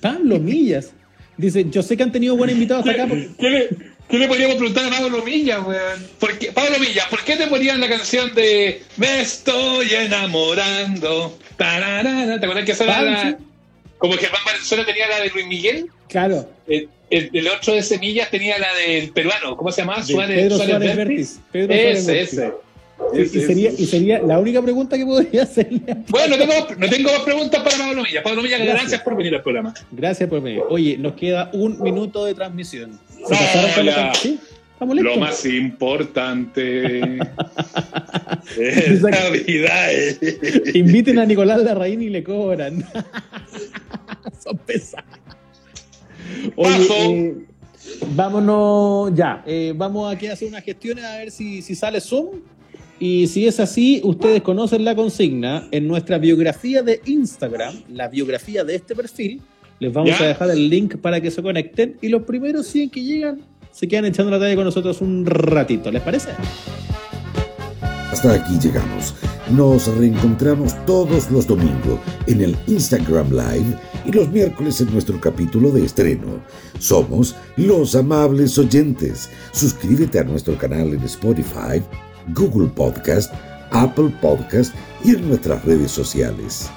Pablo Millas. Dice, yo sé que han tenido buenos invitados hasta acá. porque- ¿Qué le, qué le podríamos preguntar a Pablo Millas, weón? ¿Por qué- Pablo Millas, ¿por qué te ponían la canción de Me estoy enamorando? Tararara, ¿Te acuerdas que esa era la-. Como que Germán Valenzuela tenía la de Luis Miguel? Claro, El, el, el otro de Semillas tenía la del peruano, ¿cómo se llama? de Suárez, Pedro Suárez Suárez. Pedro Suárez Ese, ese. Sí, y, sería, y sería la única pregunta que podría hacerle. Bueno, no tengo, no tengo más preguntas para Pablo Millas. Pablo Millas, Gracias. gracias, por venir al programa. Gracias por venir. Oye, nos queda un minuto de transmisión. ¿Se No, pasaron con la ya. can- ¿Sí? ¿Estamos listos? Lo más importante [LAUGHS] es la vida. eh. Inviten a Nicolás Larraín y le cobran. [LAUGHS] Son pesados. Oye, Paso. eh, vámonos ya. Eh, vamos aquí a hacer unas gestiones a ver si, si sale Zoom. Y si es así, ustedes conocen la consigna. En nuestra biografía de Instagram, la biografía de este perfil, les vamos Ya. a dejar el link para que se conecten. Y los primeros 100 que llegan se quedan echando la talla con nosotros un ratito. ¿Les parece? Hasta aquí llegamos. Nos reencontramos todos los domingos en el Instagram Live y los miércoles en nuestro capítulo de estreno. Somos los amables oyentes. Suscríbete a nuestro canal en Spotify, Google Podcast, Apple Podcast y en nuestras redes sociales.